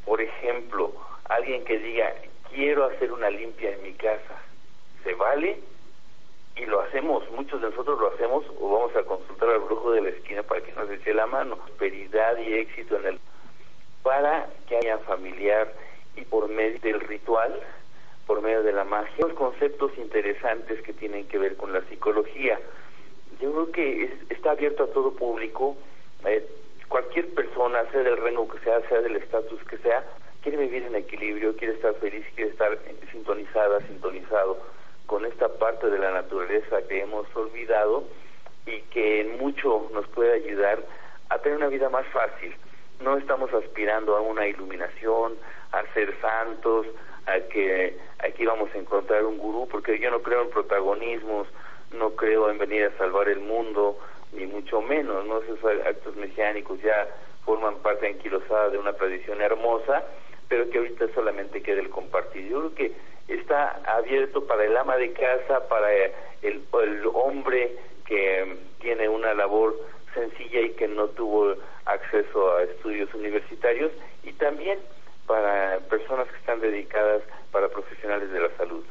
Por ejemplo, alguien que diga, quiero hacer una limpia en mi casa, ¿se vale? Y lo hacemos, muchos de nosotros lo hacemos o vamos a consultar al brujo de la esquina para que nos eche la mano. Prosperidad y éxito en el para que haya familiar y por medio del ritual, por medio de la magia, los conceptos interesantes que tienen que ver con la psicología. Yo creo que está abierto a todo público, eh, cualquier persona, sea del rango que sea, sea del estatus que sea, quiere vivir en equilibrio, quiere estar feliz, quiere estar sintonizada, sintonizado con esta parte de la naturaleza que hemos olvidado y que en mucho nos puede ayudar a tener una vida más fácil. No estamos aspirando a una iluminación, a ser santos, a que aquí vamos a encontrar un gurú, porque yo no creo en protagonismos, no creo en venir a salvar el mundo, ni mucho menos, ¿no? Esos actos mesiánicos ya forman parte anquilosada de una tradición hermosa, pero que ahorita solamente queda el compartir. Yo creo que está abierto para el ama de casa, para el, hombre que tiene una labor sencilla y que no tuvo acceso a estudios universitarios y también para personas que están dedicadas para profesionales de la salud.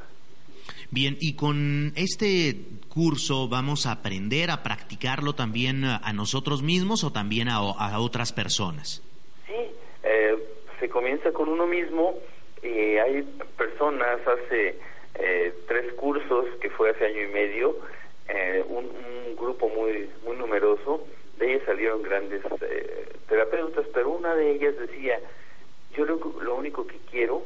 Bien, y con este curso vamos a aprender a practicarlo también a nosotros mismos o también a, otras personas. Sí, eh, se comienza con uno mismo y hay personas hace eh, tres cursos que fue hace año y medio eh, un, grupo muy muy numeroso de ellas salieron grandes eh, terapeutas pero una de ellas decía Yo lo, lo único que quiero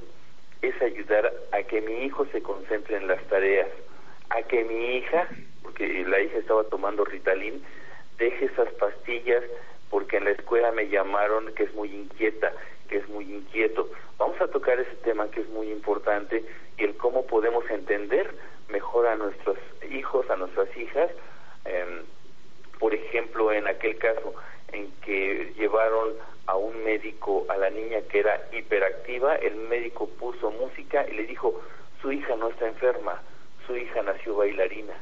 es ayudar a que mi hijo se concentre en las tareas, a que mi hija, porque la hija estaba tomando Ritalin, deje esas pastillas porque en la escuela me llamaron que es muy inquieta, que es muy inquieto. Vamos a tocar ese tema que es muy importante y el cómo podemos entender mejor a nuestros hijos, a nuestras hijas. Em, por ejemplo, en aquel caso en que llevaron a un médico a la niña que era hiperactiva, el médico puso música y le dijo, su hija no está enferma, su hija nació bailarina.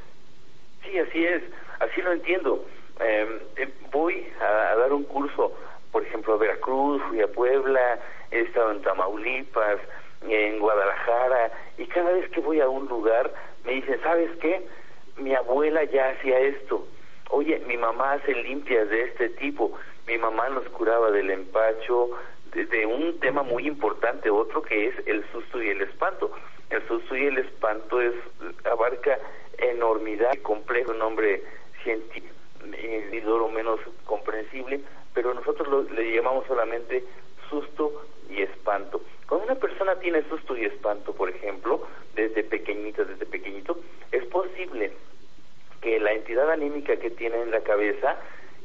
Sí, así es, así lo entiendo. Em, eh, voy a, dar un curso, por ejemplo, a Veracruz, fui a Puebla, he estado en Tamaulipas, en Guadalajara, y cada vez que voy a un lugar me dicen, ¿sabes qué? Mi abuela ya hacía esto. Oye, mi mamá hace limpias de este tipo. Mi mamá nos curaba del empacho, de, un tema muy importante, otro que es el susto y el espanto. El susto y el espanto es abarca enormidad, complejo, nombre científico individuo menos comprensible, pero nosotros le llamamos solamente susto y espanto. Cuando una persona tiene susto y espanto, por ejemplo, desde pequeñito, desde pequeñito, es posible que la entidad anímica que tiene en la cabeza,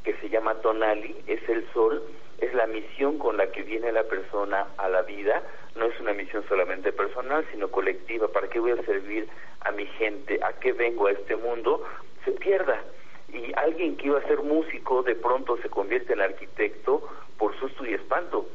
que se llama tonali, es el sol, es la misión con la que viene la persona a la vida, no es una misión solamente personal, sino colectiva, ¿para qué voy a servir a mi gente? ¿A qué vengo a este mundo? Se pierda y alguien que iba a ser músico de pronto se convierte en arquitecto por susto y espanto.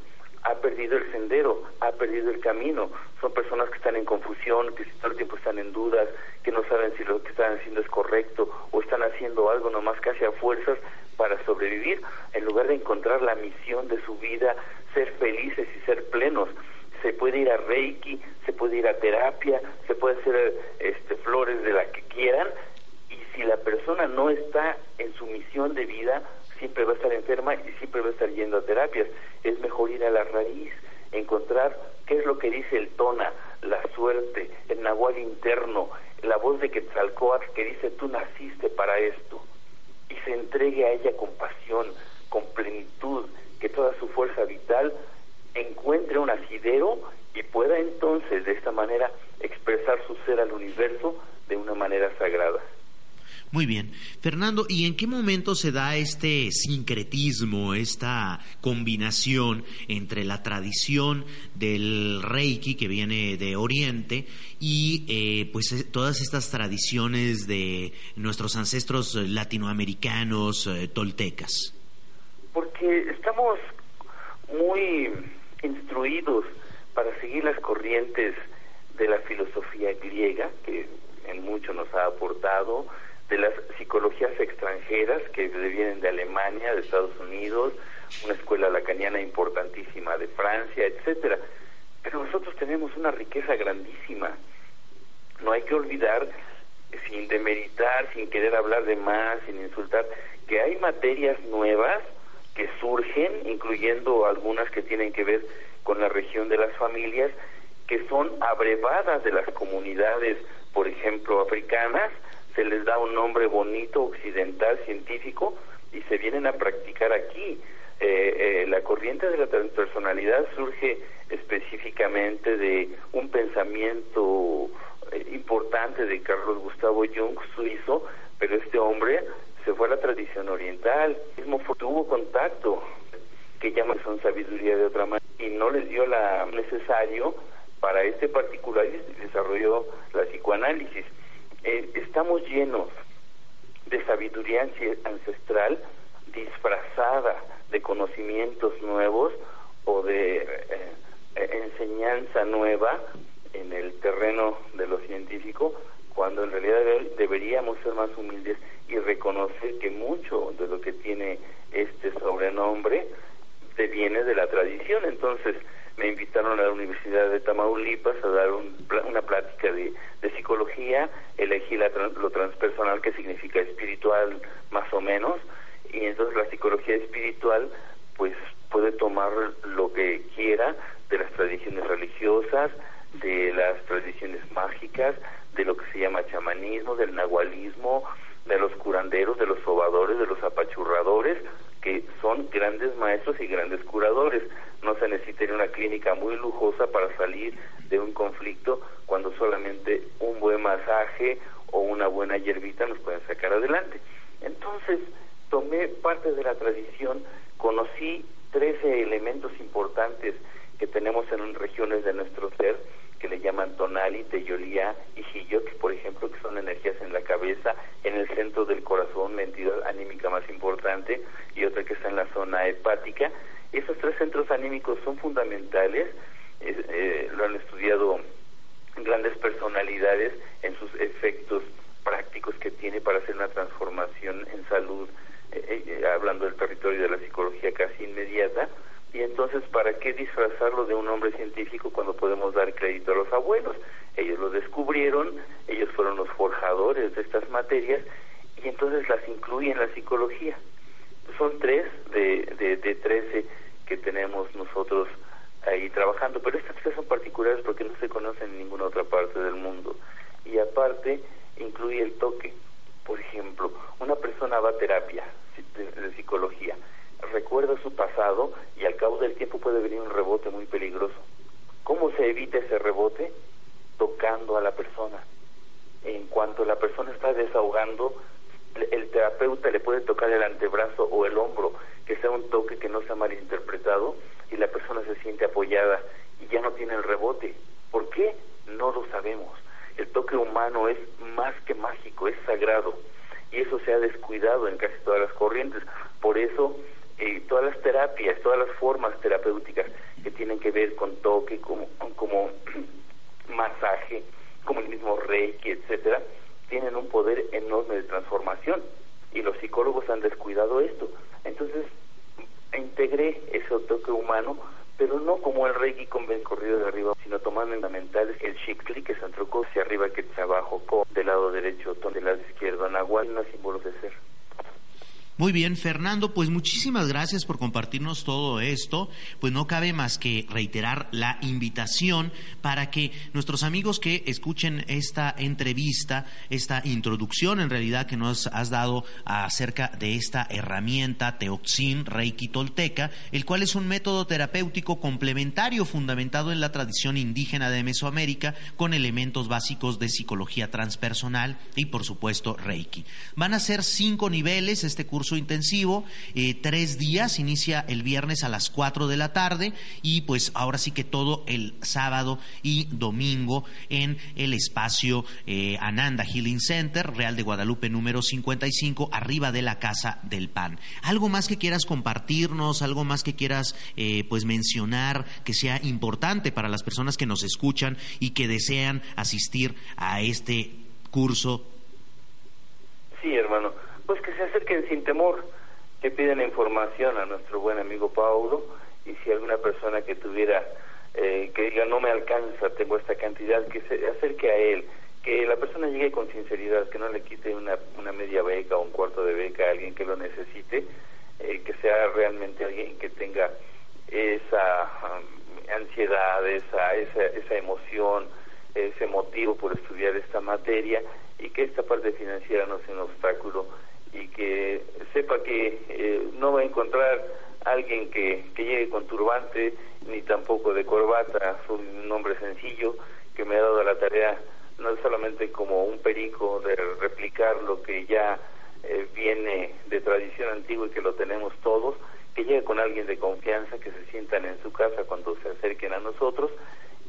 Ha perdido el sendero, ha perdido el camino. Son personas que están en confusión, que todo el tiempo están en dudas, que no saben si lo que están haciendo es correcto o están haciendo algo nomás casi a fuerzas para sobrevivir, en lugar de encontrar la misión de su vida, ser felices y ser plenos se puede ir a Reiki, se puede ir a terapia, se puede hacer este, flores de la que quieran, si la persona no está en su misión de vida, siempre va a estar enferma y siempre va a estar yendo a terapias. Es mejor ir a la raíz, encontrar qué es lo que dice el tona, la suerte, el nahual interno, la voz de Quetzalcoatl que dice tú naciste para esto y se entregue a ella con pasión, con plenitud, que toda su fuerza vital encuentre un asidero y pueda entonces de esta manera expresar su ser al universo de una manera sagrada. Muy bien. Fernando, ¿y en qué momento se da este sincretismo, esta combinación entre la tradición del Reiki que viene de Oriente y eh, pues eh, todas estas tradiciones de nuestros ancestros latinoamericanos eh, toltecas? Porque estamos muy instruidos para seguir las corrientes de la filosofía griega, que en mucho nos ha aportado, de las psicologías extranjeras que vienen de Alemania, de Estados Unidos, una escuela lacaniana importantísima de Francia, etcétera. Pero nosotros tenemos una riqueza grandísima. No hay que olvidar, sin demeritar, sin querer hablar de más, sin insultar, que hay materias nuevas que surgen, incluyendo algunas que tienen que ver con la región de las familias, que son abrevadas de las comunidades, por ejemplo, africanas, se les da un nombre bonito, occidental, científico, y se vienen a practicar aquí. Eh, eh, la corriente de la transpersonalidad surge específicamente de un pensamiento eh, importante de Carlos Gustavo Jung, suizo, pero este hombre se fue a la tradición oriental, mismo tuvo contacto, que llama son sabiduría de otra manera, y no les dio la necesario para este particular y desarrolló la psicoanálisis. Eh, estamos llenos de sabiduría ancestral disfrazada de conocimientos nuevos o de eh, eh, enseñanza nueva en el terreno de lo científico, cuando en realidad deberíamos ser más humildes y reconocer que mucho de lo que tiene este sobrenombre viene de la tradición. Entonces, me invitaron a la Universidad de Tamaulipas a dar una plática de, psicología, elegí lo transpersonal que significa espiritual más o menos, y entonces la psicología espiritual pues puede tomar lo que quiera de las tradiciones religiosas, de las tradiciones mágicas, de lo que se llama chamanismo, del nahualismo, de los curanderos, de los sobadores, de los apachurradores, que son grandes maestros y grandes curadores. No se necesitaría una clínica muy lujosa para salir de un conflicto cuando solamente un buen masaje o una buena hierbita nos pueden sacar adelante. Entonces, tomé parte de la tradición, conocí 13 elementos importantes que tenemos en regiones de nuestro ser, que le llaman tonali, teyolía y hiyot, por ejemplo, que son energías en la cabeza, en el centro del corazón, la entidad anímica más importante, y otra que está en la zona hepática. Esos tres centros anímicos son fundamentales, eh, lo han estudiado grandes personalidades en sus efectos prácticos que tiene para hacer una transformación en salud, eh, eh, hablando del territorio de la psicología casi inmediata. Y entonces, ¿para qué disfrazarlo de un hombre científico cuando podemos dar crédito a los abuelos? Ellos lo descubrieron, ellos fueron los forjadores de estas materias y entonces las incluye en la psicología. Son tres de, de, de trece que tenemos nosotros ahí trabajando, pero estas tres son particulares porque no se conocen en ninguna otra parte del mundo. Y aparte, incluye el toque. Por ejemplo, una persona va a terapia de psicología recuerda su pasado y al cabo del tiempo puede venir un rebote muy peligroso. ¿Cómo se evita ese rebote? Tocando a la persona. En cuanto la persona está desahogando, el terapeuta le puede tocar el antebrazo o el hombro, que sea un toque que no sea malinterpretado y la persona se siente apoyada y ya no tiene el rebote. ¿Por qué? No lo sabemos. El toque humano es más que mágico, es sagrado y eso se ha descuidado en casi todas las corrientes. Por eso eh, todas las terapias, todas las formas terapéuticas que tienen que ver con toque, como, como [CLEARS THROAT] masaje, como el mismo reiki, etcétera, tienen un poder enorme de transformación y los psicólogos han descuidado esto. Entonces, integré ese toque humano, pero no como el reiki con el corrido de arriba, sino tomando fundamentales el shikli, que es antroco hacia arriba, que es abajo, con del lado derecho, del lado izquierdo, nahual, no símbolo de ser. Muy bien, Fernando, pues muchísimas gracias por compartirnos todo esto. Pues no cabe más que reiterar la invitación para que nuestros amigos que escuchen esta entrevista, esta introducción en realidad que nos has dado acerca de esta herramienta Teoxin Reiki Tolteca, el cual es un método terapéutico complementario fundamentado en la tradición indígena de Mesoamérica con elementos básicos de psicología transpersonal y por supuesto Reiki. Van a ser cinco niveles este curso intensivo, eh, tres días, inicia el viernes a las cuatro de la tarde y pues ahora sí que todo el sábado y domingo en el espacio eh, Ananda Healing Center, Real de Guadalupe número 55, arriba de la Casa del Pan. ¿Algo más que quieras compartirnos, algo más que quieras eh, pues mencionar que sea importante para las personas que nos escuchan y que desean asistir a este curso? Sí, hermano pues que se acerquen sin temor, que piden información a nuestro buen amigo Paulo y si alguna persona que tuviera, eh, que diga no me alcanza, tengo esta cantidad, que se acerque a él, que la persona llegue con sinceridad, que no le quite una, una media beca o un cuarto de beca a alguien que lo necesite, eh, que sea realmente alguien que tenga esa um, ansiedad, esa, esa, esa emoción, ese motivo por estudiar esta materia y que esta parte financiera no sea un obstáculo y que sepa que eh, no va a encontrar alguien que, que llegue con turbante ni tampoco de corbata, soy un hombre sencillo que me ha dado la tarea no solamente como un perico de replicar lo que ya eh, viene de tradición antigua y que lo tenemos todos, que llegue con alguien de confianza, que se sientan en su casa cuando se acerquen a nosotros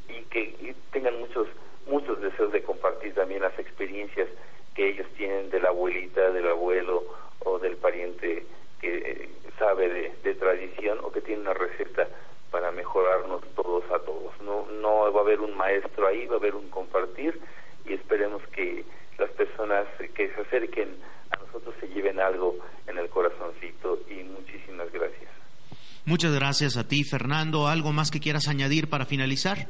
y que tengan muchos muchos deseos de compartir también las experiencias que ellos tienen de la abuelita, del abuelo o del pariente que eh, sabe de, tradición o que tiene una receta para mejorarnos todos a todos. No, no va a haber un maestro ahí, va a haber un compartir y esperemos que las personas que se acerquen a nosotros se lleven algo en el corazoncito y muchísimas gracias. Muchas gracias a ti, Fernando. ¿Algo más que quieras añadir para finalizar?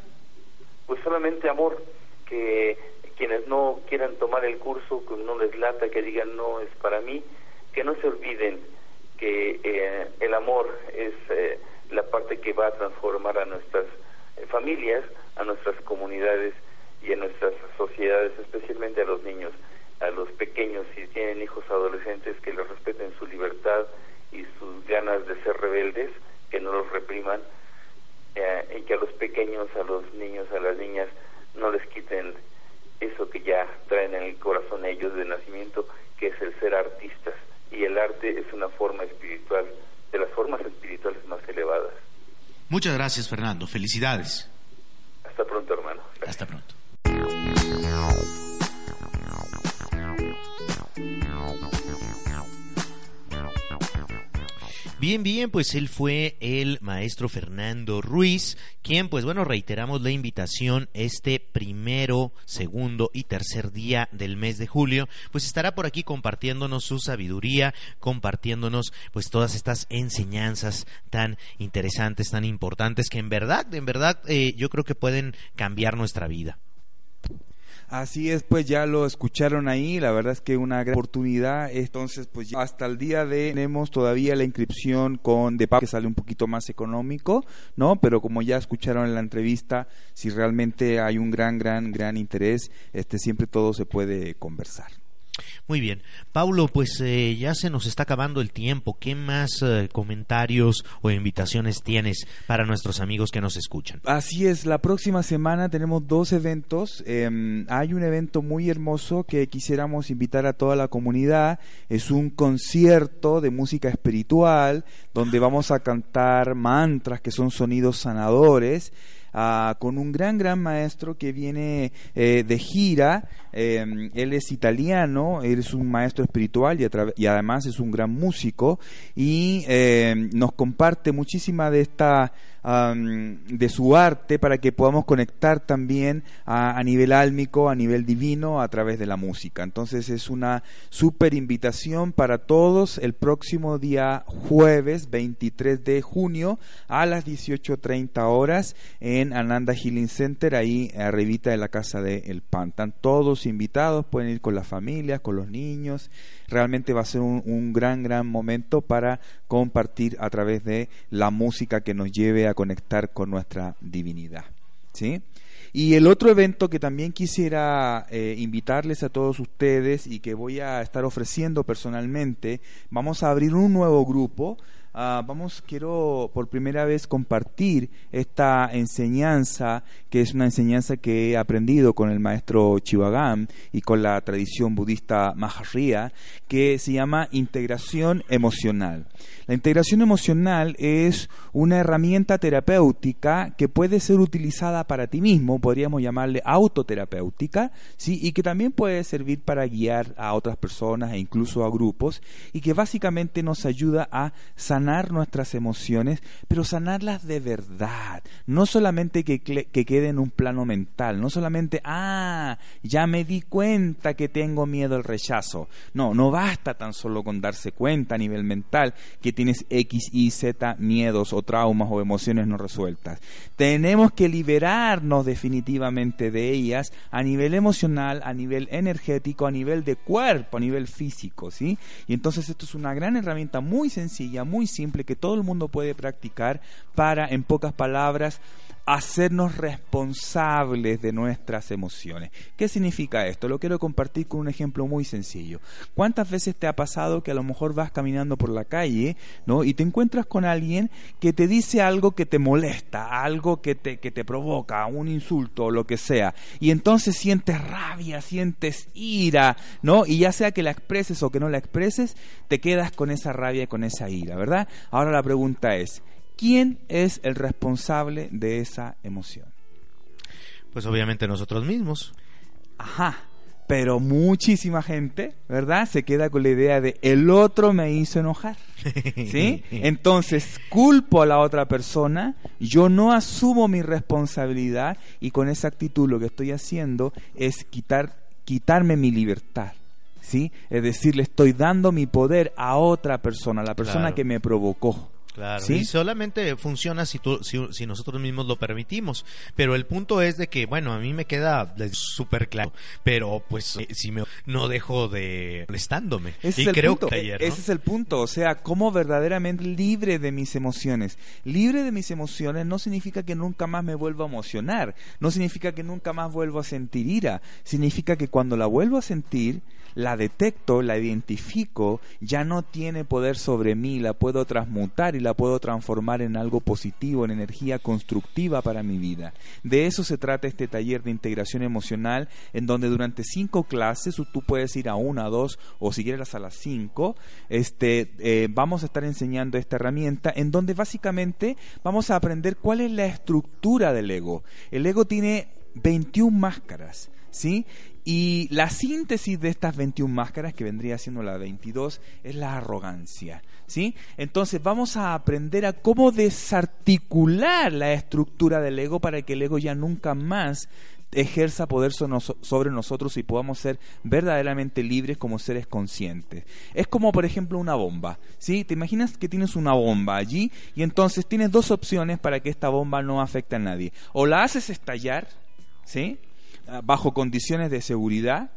Pues solamente amor, que quienes no quieran tomar el curso, que no les lata, que digan no es para mí, que no se olviden que eh, el amor es eh, la parte que va a transformar a nuestras eh, familias, a nuestras comunidades y a nuestras sociedades, especialmente a los niños, a los pequeños, si tienen hijos adolescentes, que les respeten su libertad y sus ganas de ser rebeldes, que no los repriman, eh, y que a los pequeños, a los niños, a las niñas, no les quiten eso que ya traen en el corazón ellos de nacimiento, que es el ser artistas. Y el arte es una forma espiritual, de las formas espirituales más elevadas. Muchas gracias, Fernando. Felicidades. Hasta pronto, hermano. Gracias. Hasta pronto. Bien, bien, pues él fue el maestro Fernando Ruiz, quien, pues bueno, reiteramos la invitación este primero, segundo y tercer día del mes de julio, pues estará por aquí compartiéndonos su sabiduría, compartiéndonos pues todas estas enseñanzas tan interesantes, tan importantes, que en verdad, en verdad, eh, yo creo que pueden cambiar nuestra vida. Así es, pues ya lo escucharon ahí, la verdad es que una gran oportunidad. Entonces, pues ya hasta el día de tenemos todavía la inscripción con de que sale un poquito más económico, ¿no? Pero como ya escucharon en la entrevista, si realmente hay un gran, gran, gran interés, este siempre todo se puede conversar. Muy bien. Paulo, pues eh, ya se nos está acabando el tiempo. ¿Qué más eh, comentarios o invitaciones tienes para nuestros amigos que nos escuchan? Así es, la próxima semana tenemos dos eventos. Em, hay un evento muy hermoso que quisiéramos invitar a toda la comunidad. Es un concierto de música espiritual donde vamos a cantar mantras que son sonidos sanadores. Ah, con un gran, gran maestro que viene eh, de gira. Em, él es italiano, es un maestro espiritual y, y además es un gran músico y em, nos comparte muchísima de esta de su arte para que podamos conectar también a, nivel álmico, a nivel divino, a través de la música. Entonces es una super invitación para todos el próximo día jueves 23 de junio a las 18.30 horas en Ananda Healing Center, ahí arribita de la casa de El todos invitados, pueden ir con las familias, con los niños. Realmente va a ser un, gran, gran momento para compartir a través de la música que nos lleve a conectar con nuestra divinidad. ¿Sí? Y el otro evento que también quisiera eh, invitarles a todos ustedes y que voy a estar ofreciendo personalmente, vamos a abrir un nuevo grupo Ah, vamos, quiero por primera vez compartir esta enseñanza, que es una enseñanza que he aprendido con el maestro Chivagam y con la tradición budista Maharya, que se llama integración emocional. La integración emocional es una herramienta terapéutica que puede ser utilizada para ti mismo, podríamos llamarle autoterapéutica, ¿sí? y que también puede servir para guiar a otras personas e incluso a grupos, y que básicamente nos ayuda a sanar sanar nuestras emociones, pero sanarlas de verdad. No solamente que, que quede en un plano mental, no solamente, ah, ya me di cuenta que tengo miedo al rechazo. No, no basta tan solo con darse cuenta a nivel mental que tienes X, Y, Z miedos o traumas o emociones no resueltas. Tenemos que liberarnos definitivamente de ellas a nivel emocional, a nivel energético, a nivel de cuerpo, a nivel físico, ¿sí? Y entonces esto es una gran herramienta muy sencilla, muy simple que todo el mundo puede practicar para, en pocas palabras, hacernos responsables de nuestras emociones. ¿Qué significa esto? Lo quiero compartir con un ejemplo muy sencillo. ¿Cuántas veces te ha pasado que a lo mejor vas caminando por la calle, ¿no? Y te encuentras con alguien que te dice algo que te molesta, algo que te, que te provoca, un insulto o lo que sea. Y entonces sientes rabia, sientes ira, ¿no? Y ya sea que la expreses o que no la expreses, te quedas con esa rabia y con esa ira, ¿verdad? Ahora la pregunta es, ¿quién es el responsable de esa emoción? Pues obviamente nosotros mismos. Ajá, pero muchísima gente, ¿verdad? Se queda con la idea de el otro me hizo enojar. [LAUGHS] ¿Sí? Entonces, culpo a la otra persona, yo no asumo mi responsabilidad y con esa actitud lo que estoy haciendo es quitar quitarme mi libertad. ¿Sí? Es decir, le estoy dando mi poder a otra persona, a la persona que me provocó. Claro, y solamente funciona si, tú, si, nosotros mismos lo permitimos. Pero el punto es de que, bueno, a mí me queda súper claro, pero pues eh, si me no dejo de molestándome. Ese y es creo el punto. Que Ese es el punto, o sea, como verdaderamente libre de mis emociones. Libre de mis emociones no significa que nunca más me vuelva a emocionar, no significa que nunca más vuelvo a sentir ira, significa que cuando la vuelvo a sentir, la detecto, la identifico, ya no tiene poder sobre mí, la puedo transmutar y la puedo transformar en algo positivo, en energía constructiva para mi vida. De eso se trata este taller de integración emocional, en donde durante cinco clases, tú puedes ir a una, dos o si quieres a las cinco, este, eh, vamos a estar enseñando esta herramienta en donde básicamente vamos a aprender cuál es la estructura del ego. El ego tiene 21 máscaras. ¿Sí? Y la síntesis de estas 21 máscaras, que vendría siendo la 22, es la arrogancia. ¿sí? Entonces vamos a aprender a cómo desarticular la estructura del ego para que el ego ya nunca más ejerza poder sobre nosotros y podamos ser verdaderamente libres como seres conscientes. Es como, por ejemplo, una bomba. ¿sí? Te imaginas que tienes una bomba allí y entonces tienes dos opciones para que esta bomba no afecte a nadie. O la haces estallar, ¿sí? Ah, bajo condiciones de seguridad,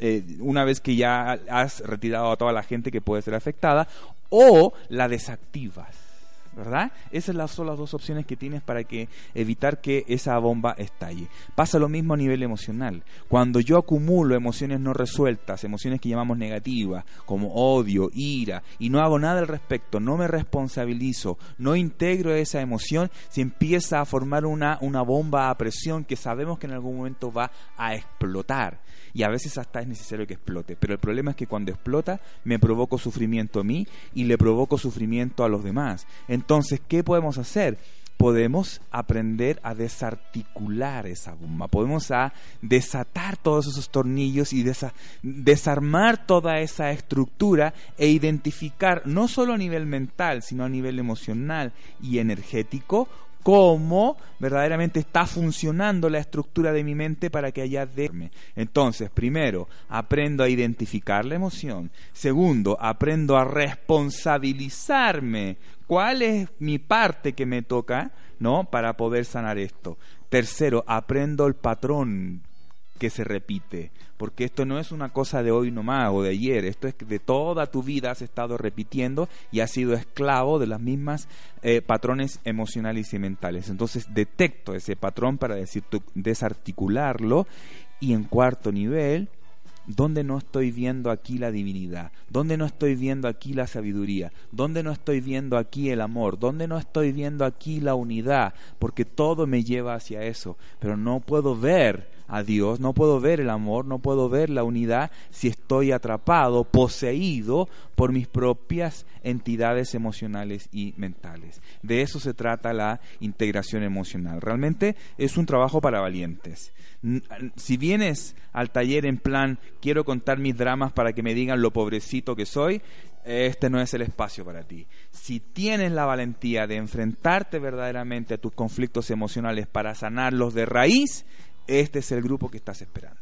eh, una vez que ya has retirado a toda la gente que puede ser afectada, o la desactivas. ¿Verdad? Esas son las dos opciones que tienes para que evitar que esa bomba estalle. Pasa lo mismo a nivel emocional. Cuando yo acumulo emociones no resueltas, emociones que llamamos negativas, como odio, ira, y no hago nada al respecto, no me responsabilizo, no integro esa emoción, se empieza a formar una, una bomba a presión que sabemos que en algún momento va a explotar y a veces hasta es necesario que explote. Pero el problema es que cuando explota me provoco sufrimiento a mí y le provoco sufrimiento a los demás. Entonces, ¿qué podemos hacer? podemos aprender a desarticular esa bomba, podemos a desatar todos esos tornillos y desarmar toda esa estructura e identificar no solo a nivel mental, sino a nivel emocional y energético cómo verdaderamente está funcionando la estructura de mi mente para que haya de... Entonces, primero, aprendo a identificar la emoción. Segundo, aprendo a responsabilizarme. ¿Cuál es mi parte que me toca, no, para poder sanar esto? Tercero, aprendo el patrón que se repite, porque esto no es una cosa de hoy nomás o de ayer, esto es que de toda tu vida has estado repitiendo y has sido esclavo de las mismas eh, patrones emocionales y mentales. Entonces detecto ese patrón para decir desarticularlo y en cuarto nivel ¿Dónde no estoy viendo aquí la divinidad? ¿Dónde no estoy viendo aquí la sabiduría? ¿Dónde no estoy viendo aquí el amor? ¿Dónde no estoy viendo aquí la unidad? Porque todo me lleva hacia eso, pero no puedo ver a Dios, no puedo ver el amor, no puedo ver la unidad si estoy atrapado, poseído por mis propias entidades emocionales y mentales. De eso se trata la integración emocional. Realmente es un trabajo para valientes. Si vienes al taller en plan quiero contar mis dramas para que me digan lo pobrecito que soy, este no es el espacio para ti. Si tienes la valentía de enfrentarte verdaderamente a tus conflictos emocionales para sanarlos de raíz, este es el grupo que estás esperando.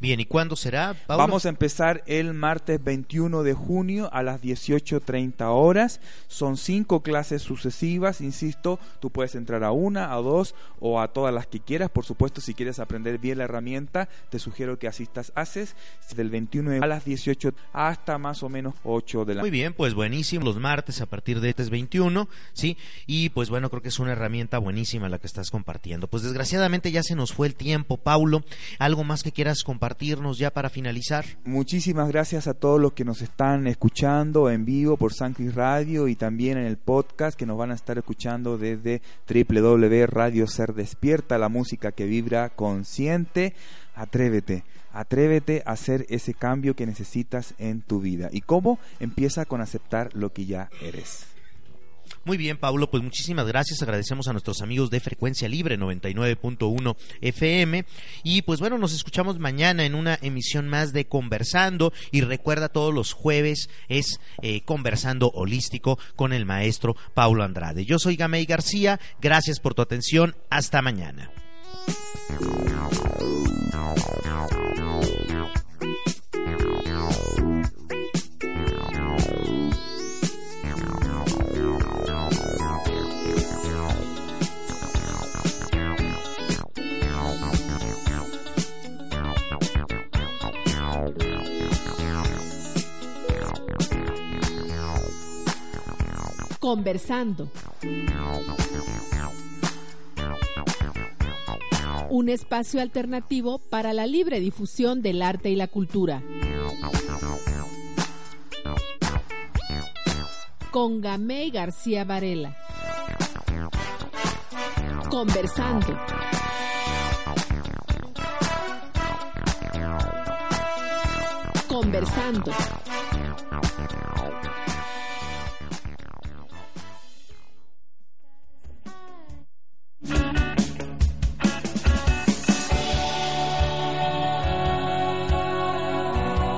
Bien, ¿y cuándo será? Vamos a empezar el martes 21 de junio a las 18.30 horas. Son cinco clases sucesivas, insisto, tú puedes entrar a una, a dos o a todas las que quieras. Por supuesto, si quieres aprender bien la herramienta, te sugiero que asistas, haces del 21 a las 18 hasta más o menos 8 de la Muy bien, pues buenísimo, los martes a partir de este 21, ¿sí? Y pues bueno, creo que es una herramienta buenísima la que estás compartiendo. Pues desgraciadamente ya se nos fue el tiempo, Paulo. ¿Algo más que quieras compartirnos ya para finalizar? Muchísimas gracias a todos los que nos están escuchando en vivo por San Cris Radio y también en el podcast que nos van a estar escuchando desde www Radio Ser Despierta, la música que vibra consciente. Atrévete, atrévete a hacer ese cambio que necesitas en tu vida. ¿Y cómo? Empieza con aceptar lo que ya eres. Muy bien, Pablo, pues muchísimas gracias. Agradecemos a nuestros amigos de Frecuencia Libre 99.1 FM. Y pues bueno, nos escuchamos mañana en una emisión más de Conversando. Y recuerda, todos los jueves es eh, Conversando Holístico con el maestro Paulo Andrade. Yo soy Gamey García. Gracias por tu atención. Hasta mañana. Conversando. Un espacio alternativo para la libre difusión del arte y la cultura. con Gamay García Varela. Conversando. Conversando.